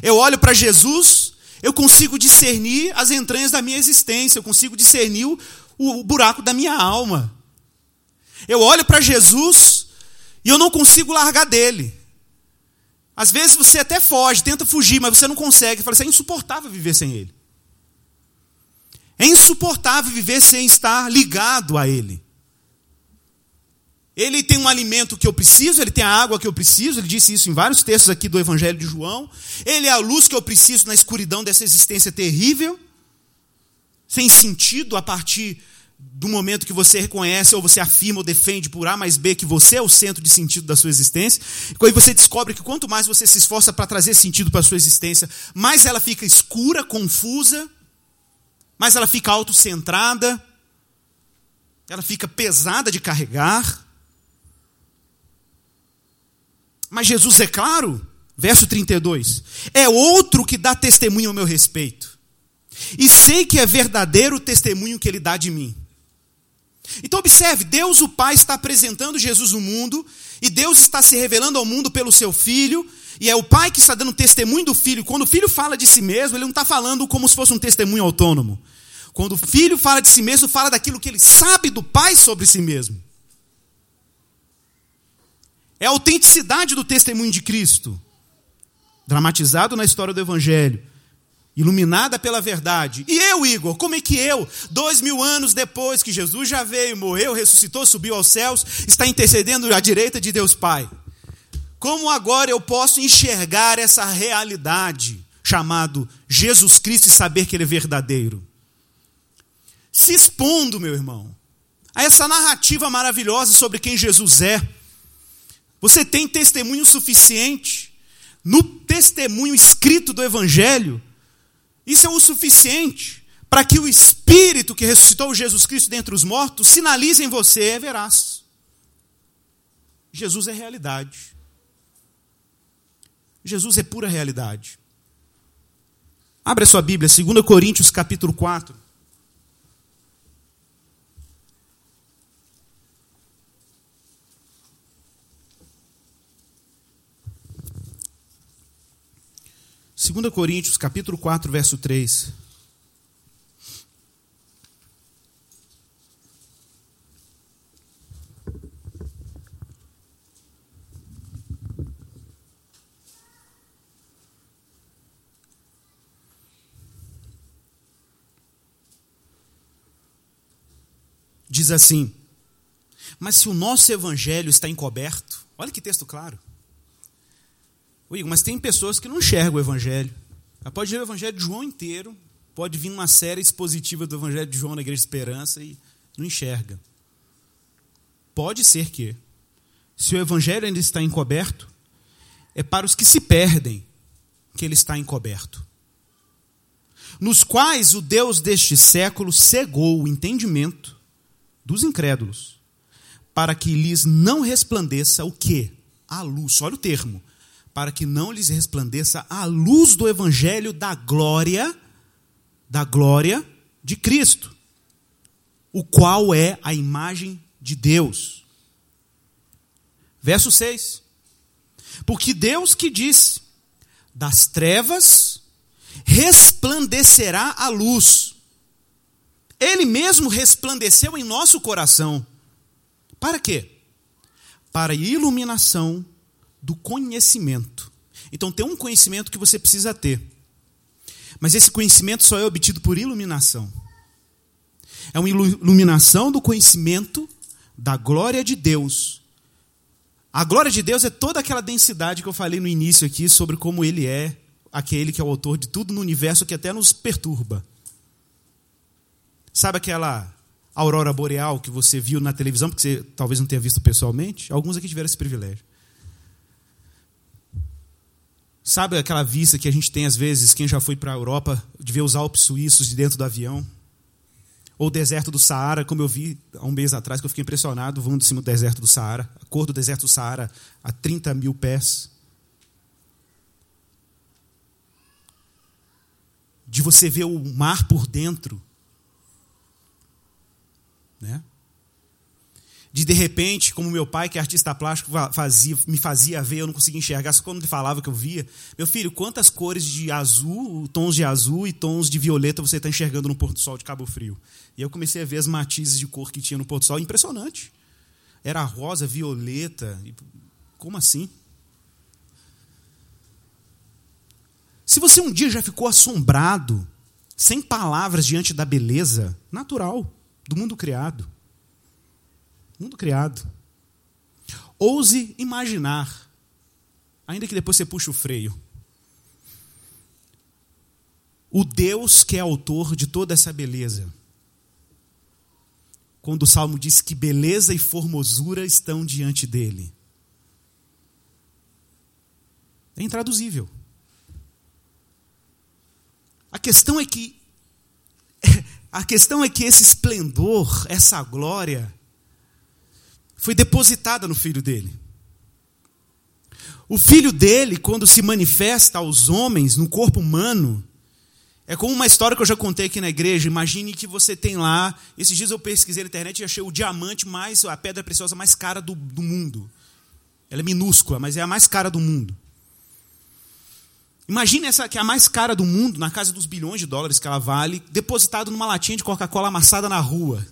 Eu olho para Jesus eu consigo discernir as entranhas da minha existência, eu consigo discernir o, o buraco da minha alma. Eu olho para Jesus e eu não consigo largar dele. Às vezes você até foge, tenta fugir, mas você não consegue. Fala assim, é insuportável viver sem ele. É insuportável viver sem estar ligado a ele. Ele tem um alimento que eu preciso, ele tem a água que eu preciso, ele disse isso em vários textos aqui do Evangelho de João. Ele é a luz que eu preciso na escuridão dessa existência terrível, sem sentido a partir do momento que você reconhece ou você afirma ou defende por A mais B que você é o centro de sentido da sua existência. E aí você descobre que quanto mais você se esforça para trazer sentido para a sua existência, mais ela fica escura, confusa, mais ela fica autocentrada, ela fica pesada de carregar. Mas Jesus é claro, verso 32, é outro que dá testemunho ao meu respeito. E sei que é verdadeiro o testemunho que ele dá de mim. Então observe, Deus o Pai está apresentando Jesus no mundo, e Deus está se revelando ao mundo pelo seu Filho, e é o Pai que está dando testemunho do Filho. Quando o Filho fala de si mesmo, ele não está falando como se fosse um testemunho autônomo. Quando o Filho fala de si mesmo, fala daquilo que ele sabe do Pai sobre si mesmo. É a autenticidade do testemunho de Cristo, dramatizado na história do Evangelho iluminada pela verdade. E eu, Igor, como é que eu, dois mil anos depois que Jesus já veio, morreu, ressuscitou, subiu aos céus, está intercedendo à direita de Deus Pai? Como agora eu posso enxergar essa realidade chamado Jesus Cristo e saber que Ele é verdadeiro? Se expondo, meu irmão, a essa narrativa maravilhosa sobre quem Jesus é. Você tem testemunho suficiente no testemunho escrito do Evangelho isso é o suficiente para que o Espírito que ressuscitou Jesus Cristo dentre os mortos sinalize em você é veraz. Jesus é realidade. Jesus é pura realidade. Abra sua Bíblia, 2 Coríntios capítulo 4. 2 Coríntios, capítulo 4, verso 3. Diz assim: Mas se o nosso evangelho está encoberto, olha que texto claro. Igor, mas tem pessoas que não enxergam o Evangelho. Ela pode ler o Evangelho de João inteiro, pode vir uma série expositiva do Evangelho de João na Igreja de Esperança e não enxerga. Pode ser que, se o Evangelho ainda está encoberto, é para os que se perdem que ele está encoberto. Nos quais o Deus deste século cegou o entendimento dos incrédulos, para que lhes não resplandeça o que? A luz. Olha o termo para que não lhes resplandeça a luz do evangelho da glória, da glória de Cristo, o qual é a imagem de Deus. Verso 6. Porque Deus que disse: das trevas resplandecerá a luz. Ele mesmo resplandeceu em nosso coração. Para quê? Para iluminação do conhecimento. Então tem um conhecimento que você precisa ter. Mas esse conhecimento só é obtido por iluminação. É uma iluminação do conhecimento da glória de Deus. A glória de Deus é toda aquela densidade que eu falei no início aqui sobre como ele é aquele que é o autor de tudo no universo que até nos perturba. Sabe aquela aurora boreal que você viu na televisão, porque você talvez não tenha visto pessoalmente? Alguns aqui tiveram esse privilégio. Sabe aquela vista que a gente tem às vezes, quem já foi para a Europa, de ver os Alpes suíços de dentro do avião? Ou o deserto do Saara, como eu vi há um mês atrás, que eu fiquei impressionado voando de cima do deserto do Saara, a cor do deserto do Saara a 30 mil pés. De você ver o mar por dentro. Né? De de repente, como meu pai, que é artista plástico, fazia, me fazia ver, eu não conseguia enxergar, só quando ele falava que eu via. Meu filho, quantas cores de azul, tons de azul e tons de violeta você está enxergando no Porto Sol de Cabo Frio? E eu comecei a ver as matizes de cor que tinha no Porto Sol, impressionante. Era rosa, violeta, como assim? Se você um dia já ficou assombrado, sem palavras diante da beleza natural do mundo criado, mundo criado. Ouse imaginar, ainda que depois você puxe o freio. O Deus que é autor de toda essa beleza. Quando o salmo diz que beleza e formosura estão diante dele. É intraduzível. A questão é que a questão é que esse esplendor, essa glória, foi depositada no filho dele. O filho dele, quando se manifesta aos homens no corpo humano, é como uma história que eu já contei aqui na igreja. Imagine que você tem lá. Esses dias eu pesquisei na internet e achei o diamante mais, a pedra preciosa mais cara do, do mundo. Ela é minúscula, mas é a mais cara do mundo. Imagine essa que é a mais cara do mundo, na casa dos bilhões de dólares que ela vale, depositado numa latinha de Coca-Cola amassada na rua.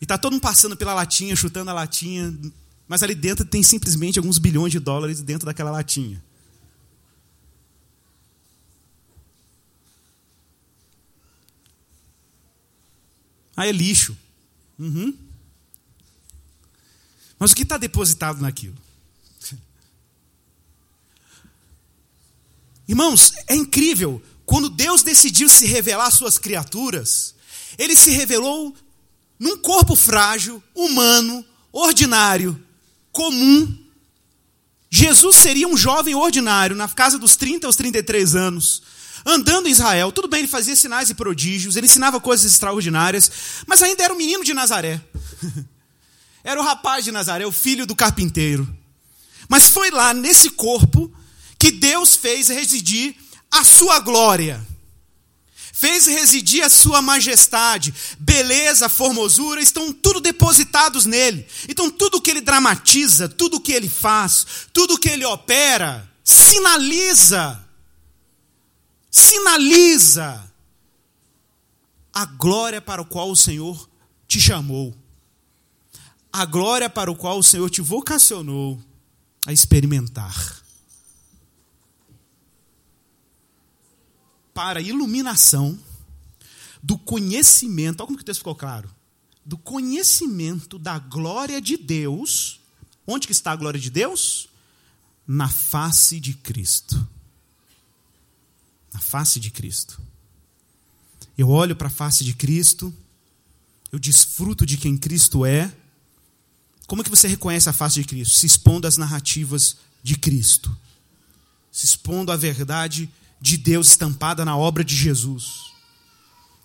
E está todo mundo passando pela latinha, chutando a latinha, mas ali dentro tem simplesmente alguns bilhões de dólares dentro daquela latinha. Ah, é lixo. Uhum. Mas o que está depositado naquilo? Irmãos, é incrível. Quando Deus decidiu se revelar às suas criaturas, ele se revelou num corpo frágil, humano, ordinário, comum. Jesus seria um jovem ordinário, na casa dos 30 aos 33 anos, andando em Israel. Tudo bem, ele fazia sinais e prodígios, ele ensinava coisas extraordinárias, mas ainda era o menino de Nazaré. era o rapaz de Nazaré, o filho do carpinteiro. Mas foi lá, nesse corpo, que Deus fez residir a sua glória. Fez residir a sua majestade, beleza, formosura, estão tudo depositados nele. Então tudo que ele dramatiza, tudo que ele faz, tudo que ele opera, sinaliza sinaliza a glória para o qual o Senhor te chamou. A glória para o qual o Senhor te vocacionou a experimentar. Para a iluminação do conhecimento, olha como que o texto ficou claro, do conhecimento da glória de Deus. Onde que está a glória de Deus? Na face de Cristo. Na face de Cristo. Eu olho para a face de Cristo, eu desfruto de quem Cristo é. Como é que você reconhece a face de Cristo? Se expondo às narrativas de Cristo, se expondo à verdade de Deus estampada na obra de Jesus.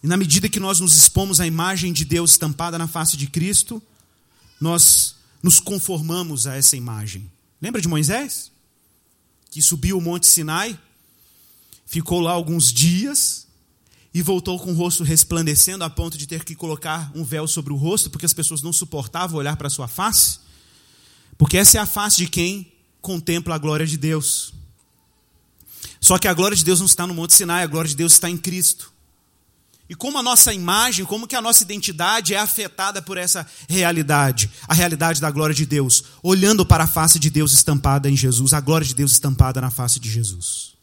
E na medida que nós nos expomos à imagem de Deus estampada na face de Cristo, nós nos conformamos a essa imagem. Lembra de Moisés? Que subiu o Monte Sinai, ficou lá alguns dias e voltou com o rosto resplandecendo a ponto de ter que colocar um véu sobre o rosto, porque as pessoas não suportavam olhar para a sua face. Porque essa é a face de quem contempla a glória de Deus. Só que a glória de Deus não está no Monte Sinai, a glória de Deus está em Cristo. E como a nossa imagem, como que a nossa identidade é afetada por essa realidade, a realidade da glória de Deus, olhando para a face de Deus estampada em Jesus, a glória de Deus estampada na face de Jesus.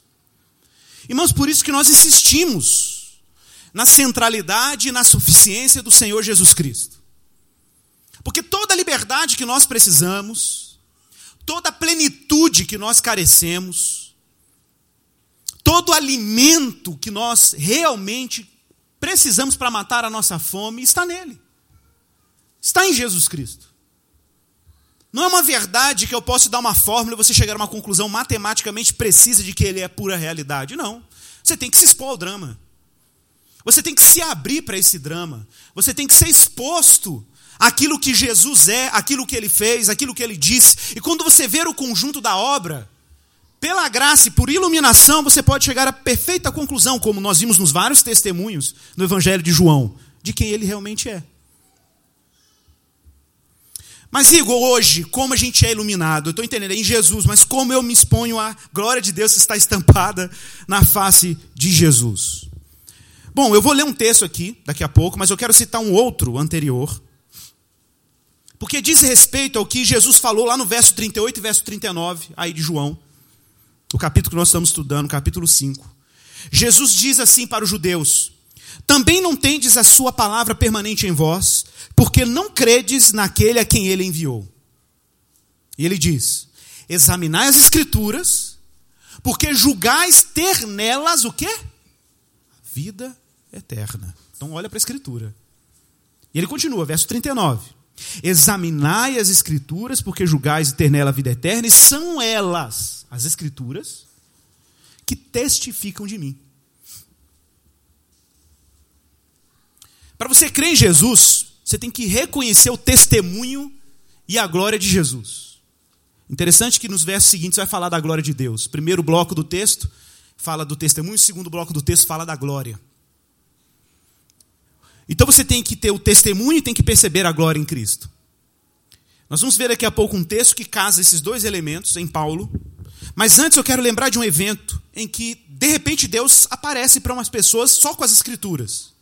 Irmãos, por isso que nós insistimos na centralidade e na suficiência do Senhor Jesus Cristo. Porque toda a liberdade que nós precisamos, toda a plenitude que nós carecemos, todo alimento que nós realmente precisamos para matar a nossa fome está nele. Está em Jesus Cristo. Não é uma verdade que eu posso dar uma fórmula e você chegar a uma conclusão matematicamente precisa de que ele é pura realidade. Não. Você tem que se expor ao drama. Você tem que se abrir para esse drama. Você tem que ser exposto àquilo que Jesus é, aquilo que ele fez, aquilo que ele disse. E quando você ver o conjunto da obra, pela graça e por iluminação, você pode chegar à perfeita conclusão, como nós vimos nos vários testemunhos no Evangelho de João, de quem ele realmente é. Mas, Igor, hoje, como a gente é iluminado? Eu estou entendendo, é em Jesus, mas como eu me exponho à glória de Deus que está estampada na face de Jesus? Bom, eu vou ler um texto aqui, daqui a pouco, mas eu quero citar um outro anterior. Porque diz respeito ao que Jesus falou lá no verso 38 e verso 39, aí de João o capítulo que nós estamos estudando, capítulo 5. Jesus diz assim para os judeus: Também não tendes a sua palavra permanente em vós, porque não credes naquele a quem ele enviou. E ele diz: Examinai as escrituras, porque julgais ter nelas o quê? Vida eterna. Então olha para a escritura. E ele continua, verso 39. Examinai as escrituras, porque julgais ter nela a vida eterna, e são elas as Escrituras, que testificam de mim. Para você crer em Jesus, você tem que reconhecer o testemunho e a glória de Jesus. Interessante que nos versos seguintes vai falar da glória de Deus. Primeiro bloco do texto fala do testemunho, segundo bloco do texto fala da glória. Então você tem que ter o testemunho e tem que perceber a glória em Cristo. Nós vamos ver daqui a pouco um texto que casa esses dois elementos em Paulo. Mas antes eu quero lembrar de um evento em que, de repente, Deus aparece para umas pessoas só com as Escrituras.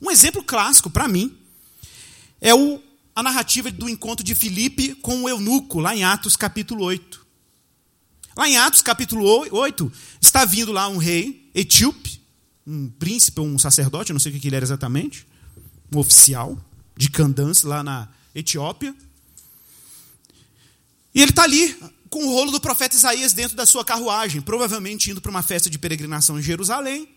Um exemplo clássico, para mim, é o, a narrativa do encontro de Filipe com o eunuco, lá em Atos capítulo 8. Lá em Atos capítulo 8, está vindo lá um rei etíope, um príncipe, um sacerdote, não sei o que ele era exatamente, um oficial de Candance, lá na Etiópia. E ele está ali com o rolo do profeta Isaías dentro da sua carruagem, provavelmente indo para uma festa de peregrinação em Jerusalém.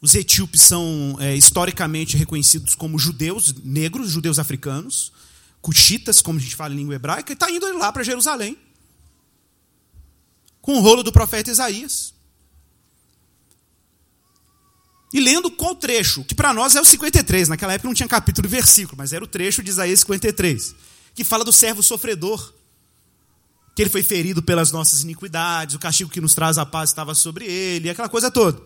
Os etíopes são é, historicamente reconhecidos como judeus negros, judeus africanos, cuxitas, como a gente fala em língua hebraica, e está indo lá para Jerusalém com o rolo do profeta Isaías. E lendo qual trecho, que para nós é o 53, naquela época não tinha capítulo e versículo, mas era o trecho de Isaías 53, que fala do servo sofredor, que ele foi ferido pelas nossas iniquidades, o castigo que nos traz a paz estava sobre ele, aquela coisa toda.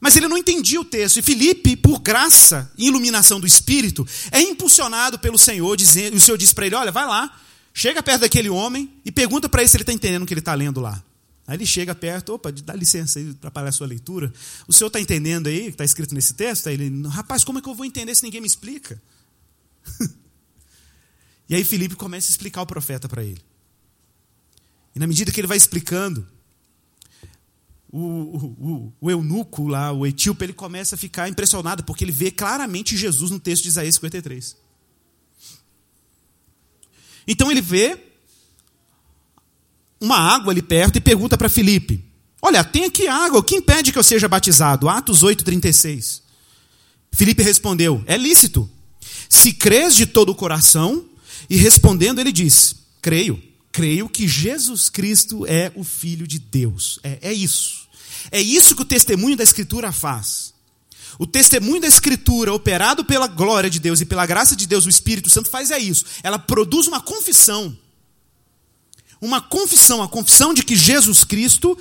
Mas ele não entendia o texto. E Felipe, por graça e iluminação do Espírito, é impulsionado pelo Senhor, dizendo, e o Senhor diz para ele: Olha, vai lá, chega perto daquele homem e pergunta para ele se ele está entendendo o que ele está lendo lá. Aí ele chega perto, opa, dá licença aí, atrapalhar a sua leitura. O senhor está entendendo aí que está escrito nesse texto? Aí ele, rapaz, como é que eu vou entender se ninguém me explica? e aí Felipe começa a explicar o profeta para ele. E na medida que ele vai explicando, o, o, o, eunuco lá, o etíope, ele começa a ficar impressionado, porque ele vê claramente Jesus no texto de Isaías 53. Então ele vê uma água ali perto e pergunta para Filipe: Olha, tem aqui água, o que impede que eu seja batizado? Atos 8,36. Filipe respondeu: É lícito. Se crês de todo o coração, e respondendo, ele diz: Creio creio que Jesus Cristo é o Filho de Deus. É, é isso. É isso que o testemunho da Escritura faz. O testemunho da Escritura, operado pela glória de Deus e pela graça de Deus, o Espírito Santo, faz é isso. Ela produz uma confissão. Uma confissão, a confissão de que Jesus Cristo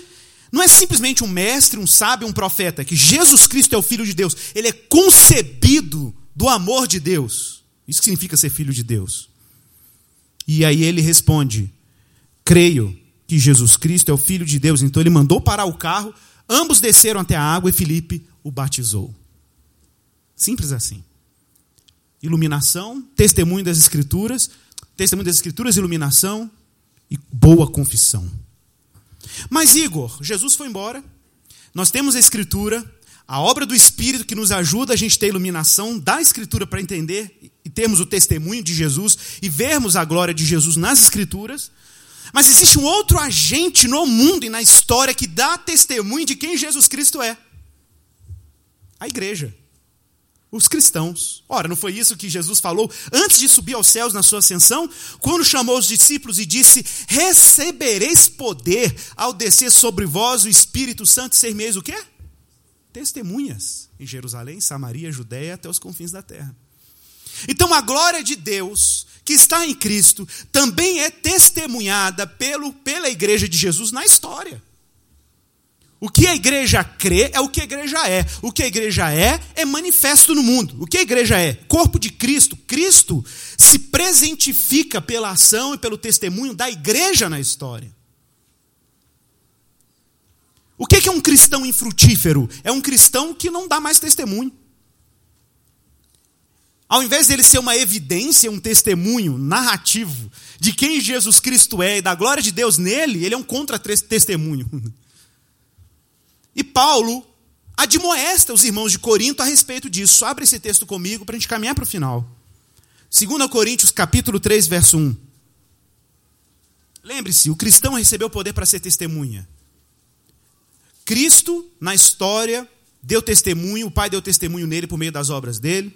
não é simplesmente um mestre, um sábio, um profeta, que Jesus Cristo é o Filho de Deus. Ele é concebido do amor de Deus. Isso significa ser filho de Deus. E aí ele responde: creio que Jesus Cristo é o Filho de Deus. Então ele mandou parar o carro, ambos desceram até a água e Felipe o batizou. Simples assim. Iluminação, testemunho das Escrituras, testemunho das Escrituras, iluminação e boa confissão. Mas, Igor, Jesus foi embora, nós temos a Escritura, a obra do Espírito que nos ajuda a gente ter iluminação da Escritura para entender e termos o testemunho de Jesus e vermos a glória de Jesus nas Escrituras. Mas existe um outro agente no mundo e na história que dá testemunho de quem Jesus Cristo é: a igreja. Os cristãos. Ora, não foi isso que Jesus falou antes de subir aos céus na sua ascensão? Quando chamou os discípulos e disse: Recebereis poder ao descer sobre vós o Espírito Santo e ser o quê? Testemunhas em Jerusalém, Samaria, Judéia, até os confins da terra. Então a glória de Deus que está em Cristo também é testemunhada pelo, pela igreja de Jesus na história. O que a igreja crê é o que a igreja é. O que a igreja é é manifesto no mundo. O que a igreja é? Corpo de Cristo. Cristo se presentifica pela ação e pelo testemunho da igreja na história. O que é um cristão infrutífero? É um cristão que não dá mais testemunho. Ao invés dele ser uma evidência, um testemunho narrativo de quem Jesus Cristo é e da glória de Deus nele, ele é um contra-testemunho. E Paulo admoesta os irmãos de Corinto a respeito disso. Abre esse texto comigo para a gente caminhar para o final. 2 Coríntios capítulo 3, verso 1. Lembre-se, o cristão recebeu o poder para ser testemunha. Cristo, na história, deu testemunho, o Pai deu testemunho nele por meio das obras dele.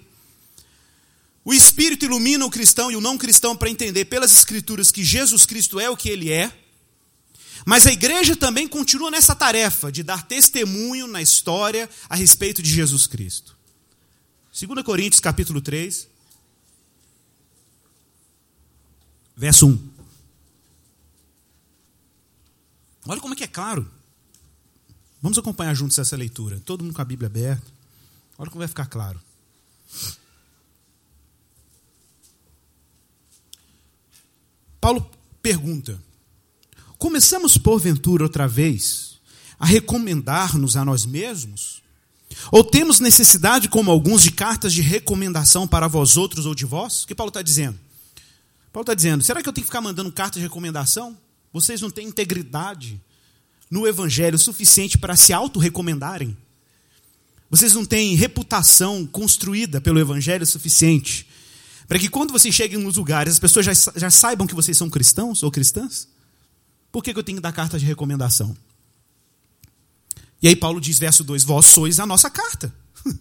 O Espírito ilumina o cristão e o não cristão para entender pelas Escrituras que Jesus Cristo é o que ele é. Mas a igreja também continua nessa tarefa de dar testemunho na história a respeito de Jesus Cristo. 2 Coríntios capítulo 3, verso 1. Olha como é que é claro. Vamos acompanhar juntos essa leitura. Todo mundo com a Bíblia aberta. Olha como vai ficar claro. Paulo pergunta: Começamos porventura outra vez a recomendar-nos a nós mesmos? Ou temos necessidade, como alguns, de cartas de recomendação para vós outros ou de vós? O que Paulo está dizendo? Paulo está dizendo: será que eu tenho que ficar mandando cartas de recomendação? Vocês não têm integridade no evangelho suficiente para se auto-recomendarem? Vocês não têm reputação construída pelo evangelho suficiente para que quando vocês cheguem nos lugares as pessoas já, já saibam que vocês são cristãos ou cristãs? Por que, que eu tenho que dar carta de recomendação? E aí Paulo diz, verso 2: Vós sois a nossa carta. o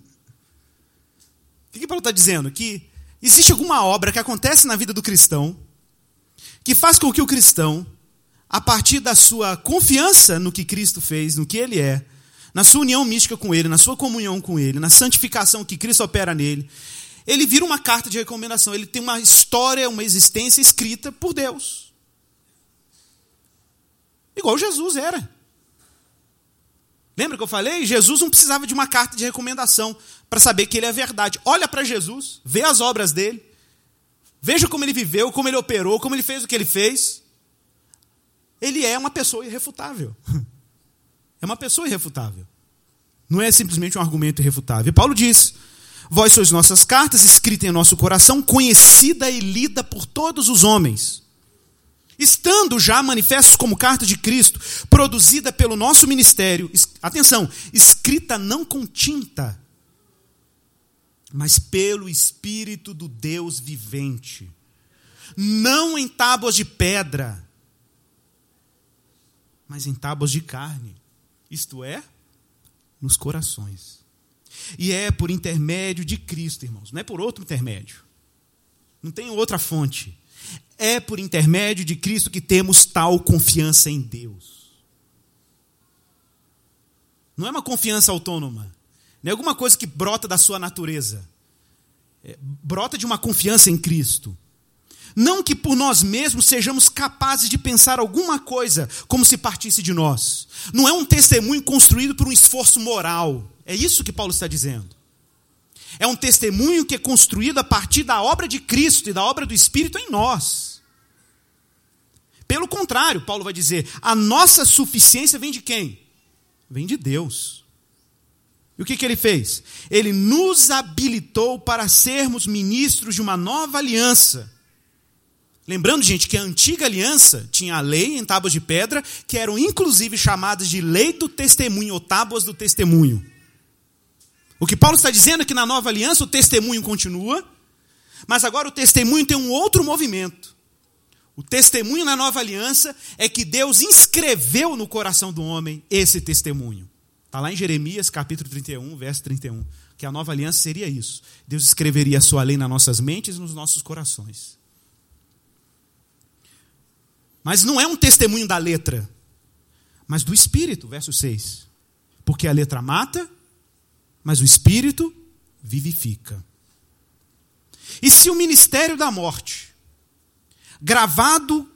que, que Paulo está dizendo? Que existe alguma obra que acontece na vida do cristão que faz com que o cristão, a partir da sua confiança no que Cristo fez, no que ele é, na sua união mística com ele, na sua comunhão com ele, na santificação que Cristo opera nele, ele vira uma carta de recomendação, ele tem uma história, uma existência escrita por Deus. Igual Jesus era. Lembra que eu falei? Jesus não precisava de uma carta de recomendação para saber que ele é verdade. Olha para Jesus, vê as obras dele, veja como ele viveu, como ele operou, como ele fez o que ele fez. Ele é uma pessoa irrefutável. É uma pessoa irrefutável. Não é simplesmente um argumento irrefutável. E Paulo diz: Vós sois nossas cartas, escritas em nosso coração, conhecida e lida por todos os homens. Estando já manifestos como carta de Cristo, produzida pelo nosso ministério, atenção, escrita não com tinta, mas pelo Espírito do Deus vivente, não em tábuas de pedra, mas em tábuas de carne, isto é, nos corações. E é por intermédio de Cristo, irmãos, não é por outro intermédio. Não tem outra fonte. É por intermédio de Cristo que temos tal confiança em Deus. Não é uma confiança autônoma. Não é alguma coisa que brota da sua natureza. É, brota de uma confiança em Cristo. Não que por nós mesmos sejamos capazes de pensar alguma coisa como se partisse de nós. Não é um testemunho construído por um esforço moral. É isso que Paulo está dizendo. É um testemunho que é construído a partir da obra de Cristo e da obra do Espírito em nós. Pelo contrário, Paulo vai dizer: a nossa suficiência vem de quem? Vem de Deus. E o que, que ele fez? Ele nos habilitou para sermos ministros de uma nova aliança. Lembrando, gente, que a antiga aliança tinha a lei em tábuas de pedra, que eram inclusive chamadas de lei do testemunho ou tábuas do testemunho. O que Paulo está dizendo é que na nova aliança o testemunho continua, mas agora o testemunho tem um outro movimento. O testemunho na nova aliança é que Deus inscreveu no coração do homem esse testemunho. Está lá em Jeremias capítulo 31, verso 31. Que a nova aliança seria isso. Deus escreveria a sua lei nas nossas mentes e nos nossos corações. Mas não é um testemunho da letra, mas do Espírito, verso 6. Porque a letra mata, mas o Espírito vivifica. E se o ministério da morte, gravado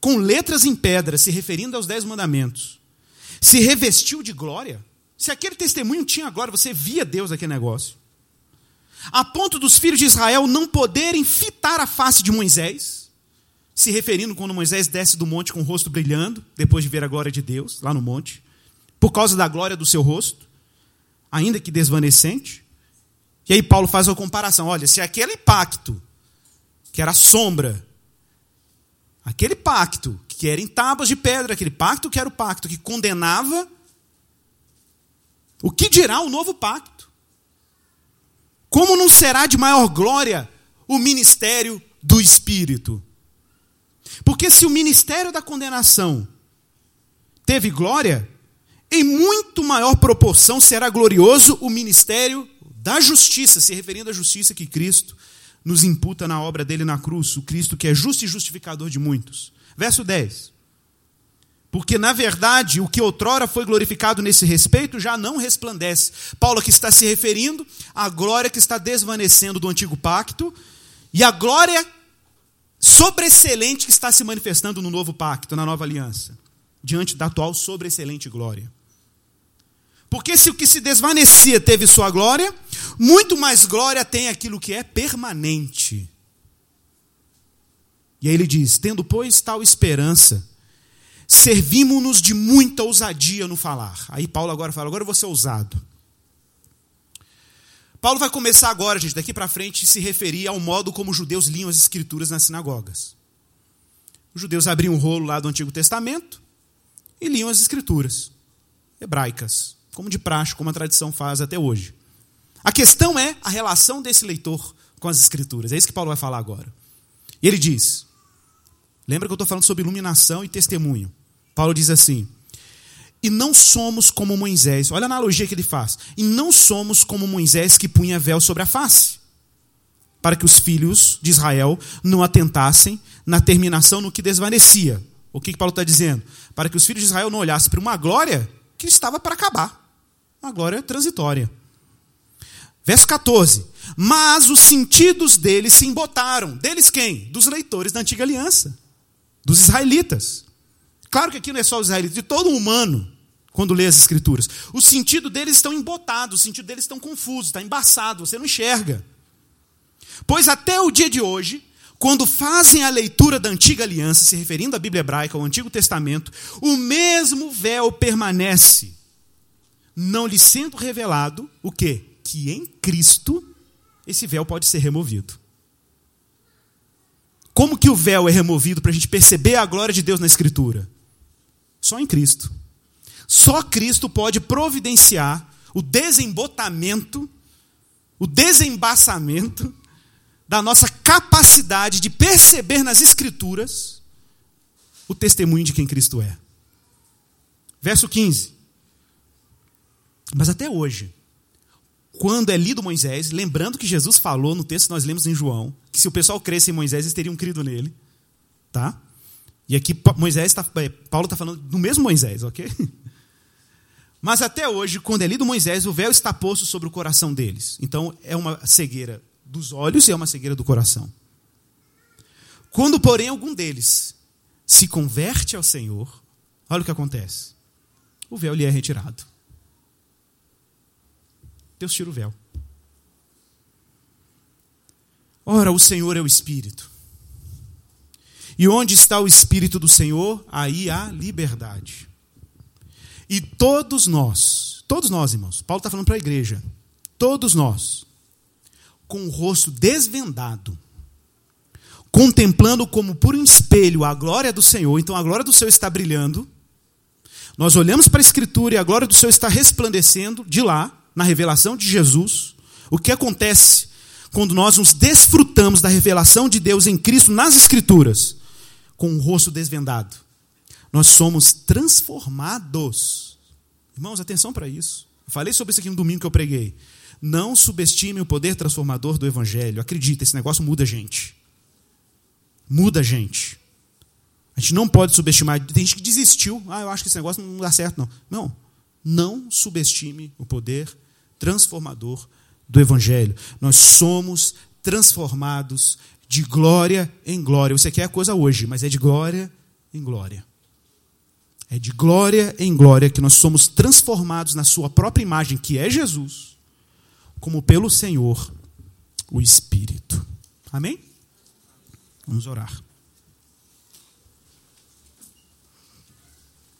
com letras em pedra, se referindo aos Dez Mandamentos, se revestiu de glória, se aquele testemunho tinha glória, você via Deus naquele negócio, a ponto dos filhos de Israel não poderem fitar a face de Moisés, se referindo quando Moisés desce do monte com o rosto brilhando, depois de ver a glória de Deus lá no monte, por causa da glória do seu rosto ainda que desvanecente. E aí Paulo faz a comparação: olha, se aquele pacto, que era sombra, aquele pacto que era em tábuas de pedra, aquele pacto que era o pacto que condenava, o que dirá o novo pacto? Como não será de maior glória o ministério do Espírito? Porque se o ministério da condenação teve glória, em muito maior proporção será glorioso o ministério da justiça, se referindo à justiça que Cristo nos imputa na obra dele na cruz, o Cristo que é justo e justificador de muitos. Verso 10. Porque, na verdade, o que outrora foi glorificado nesse respeito já não resplandece. Paulo aqui está se referindo à glória que está desvanecendo do antigo pacto e à glória sobreexcelente que está se manifestando no novo pacto, na nova aliança. diante da atual sobreexcelente glória. Porque se o que se desvanecia teve sua glória, muito mais glória tem aquilo que é permanente. E aí ele diz: Tendo, pois, tal esperança, servimos-nos de muita ousadia no falar. Aí Paulo agora fala: Agora eu vou ser ousado. Paulo vai começar agora, gente, daqui para frente, se referir ao modo como os judeus liam as escrituras nas sinagogas. Os judeus abriam um rolo lá do Antigo Testamento e liam as escrituras hebraicas, como de praxe, como a tradição faz até hoje. A questão é a relação desse leitor com as escrituras. É isso que Paulo vai falar agora. E ele diz: Lembra que eu estou falando sobre iluminação e testemunho? Paulo diz assim: e não somos como Moisés. Olha a analogia que ele faz. E não somos como Moisés que punha véu sobre a face, para que os filhos de Israel não atentassem na terminação no que desvanecia. O que, que Paulo está dizendo? Para que os filhos de Israel não olhassem para uma glória que estava para acabar uma glória transitória. Verso 14. Mas os sentidos deles se embotaram. Deles quem? Dos leitores da antiga aliança, dos israelitas. Claro que aqui não é só os israelitas, de todo humano, quando lê as escrituras. O sentido deles estão embotados, o sentido deles estão confusos, está embaçado, você não enxerga. Pois até o dia de hoje, quando fazem a leitura da antiga aliança, se referindo à Bíblia hebraica, ao Antigo Testamento, o mesmo véu permanece, não lhe sendo revelado o quê? Que em Cristo esse véu pode ser removido. Como que o véu é removido para a gente perceber a glória de Deus na Escritura? Só em Cristo. Só Cristo pode providenciar o desembotamento, o desembaçamento da nossa capacidade de perceber nas Escrituras o testemunho de quem Cristo é. Verso 15. Mas até hoje, quando é lido Moisés, lembrando que Jesus falou no texto que nós lemos em João, que se o pessoal cresce em Moisés, eles teriam crido nele. Tá? E aqui Moisés tá, é, Paulo está falando do mesmo Moisés, ok? Mas até hoje, quando é lido Moisés, o véu está posto sobre o coração deles. Então é uma cegueira dos olhos e é uma cegueira do coração. Quando, porém, algum deles se converte ao Senhor, olha o que acontece. O véu lhe é retirado. Deus tira o véu. Ora, o Senhor é o Espírito. E onde está o Espírito do Senhor, aí há liberdade. E todos nós, todos nós, irmãos, Paulo está falando para a igreja, todos nós, com o rosto desvendado, contemplando como por um espelho a glória do Senhor, então a glória do Senhor está brilhando, nós olhamos para a Escritura e a glória do Senhor está resplandecendo de lá, na revelação de Jesus. O que acontece quando nós nos desfrutamos da revelação de Deus em Cristo nas Escrituras? com o rosto desvendado. Nós somos transformados. Irmãos, atenção para isso. Eu falei sobre isso aqui no domingo que eu preguei. Não subestime o poder transformador do Evangelho. Acredita, esse negócio muda a gente. Muda a gente. A gente não pode subestimar. Tem gente que desistiu. Ah, eu acho que esse negócio não dá certo, não. Não. Não subestime o poder transformador do Evangelho. Nós somos transformados de glória em glória. Você quer a coisa hoje, mas é de glória em glória. É de glória em glória que nós somos transformados na Sua própria imagem, que é Jesus, como pelo Senhor, o Espírito. Amém? Vamos orar.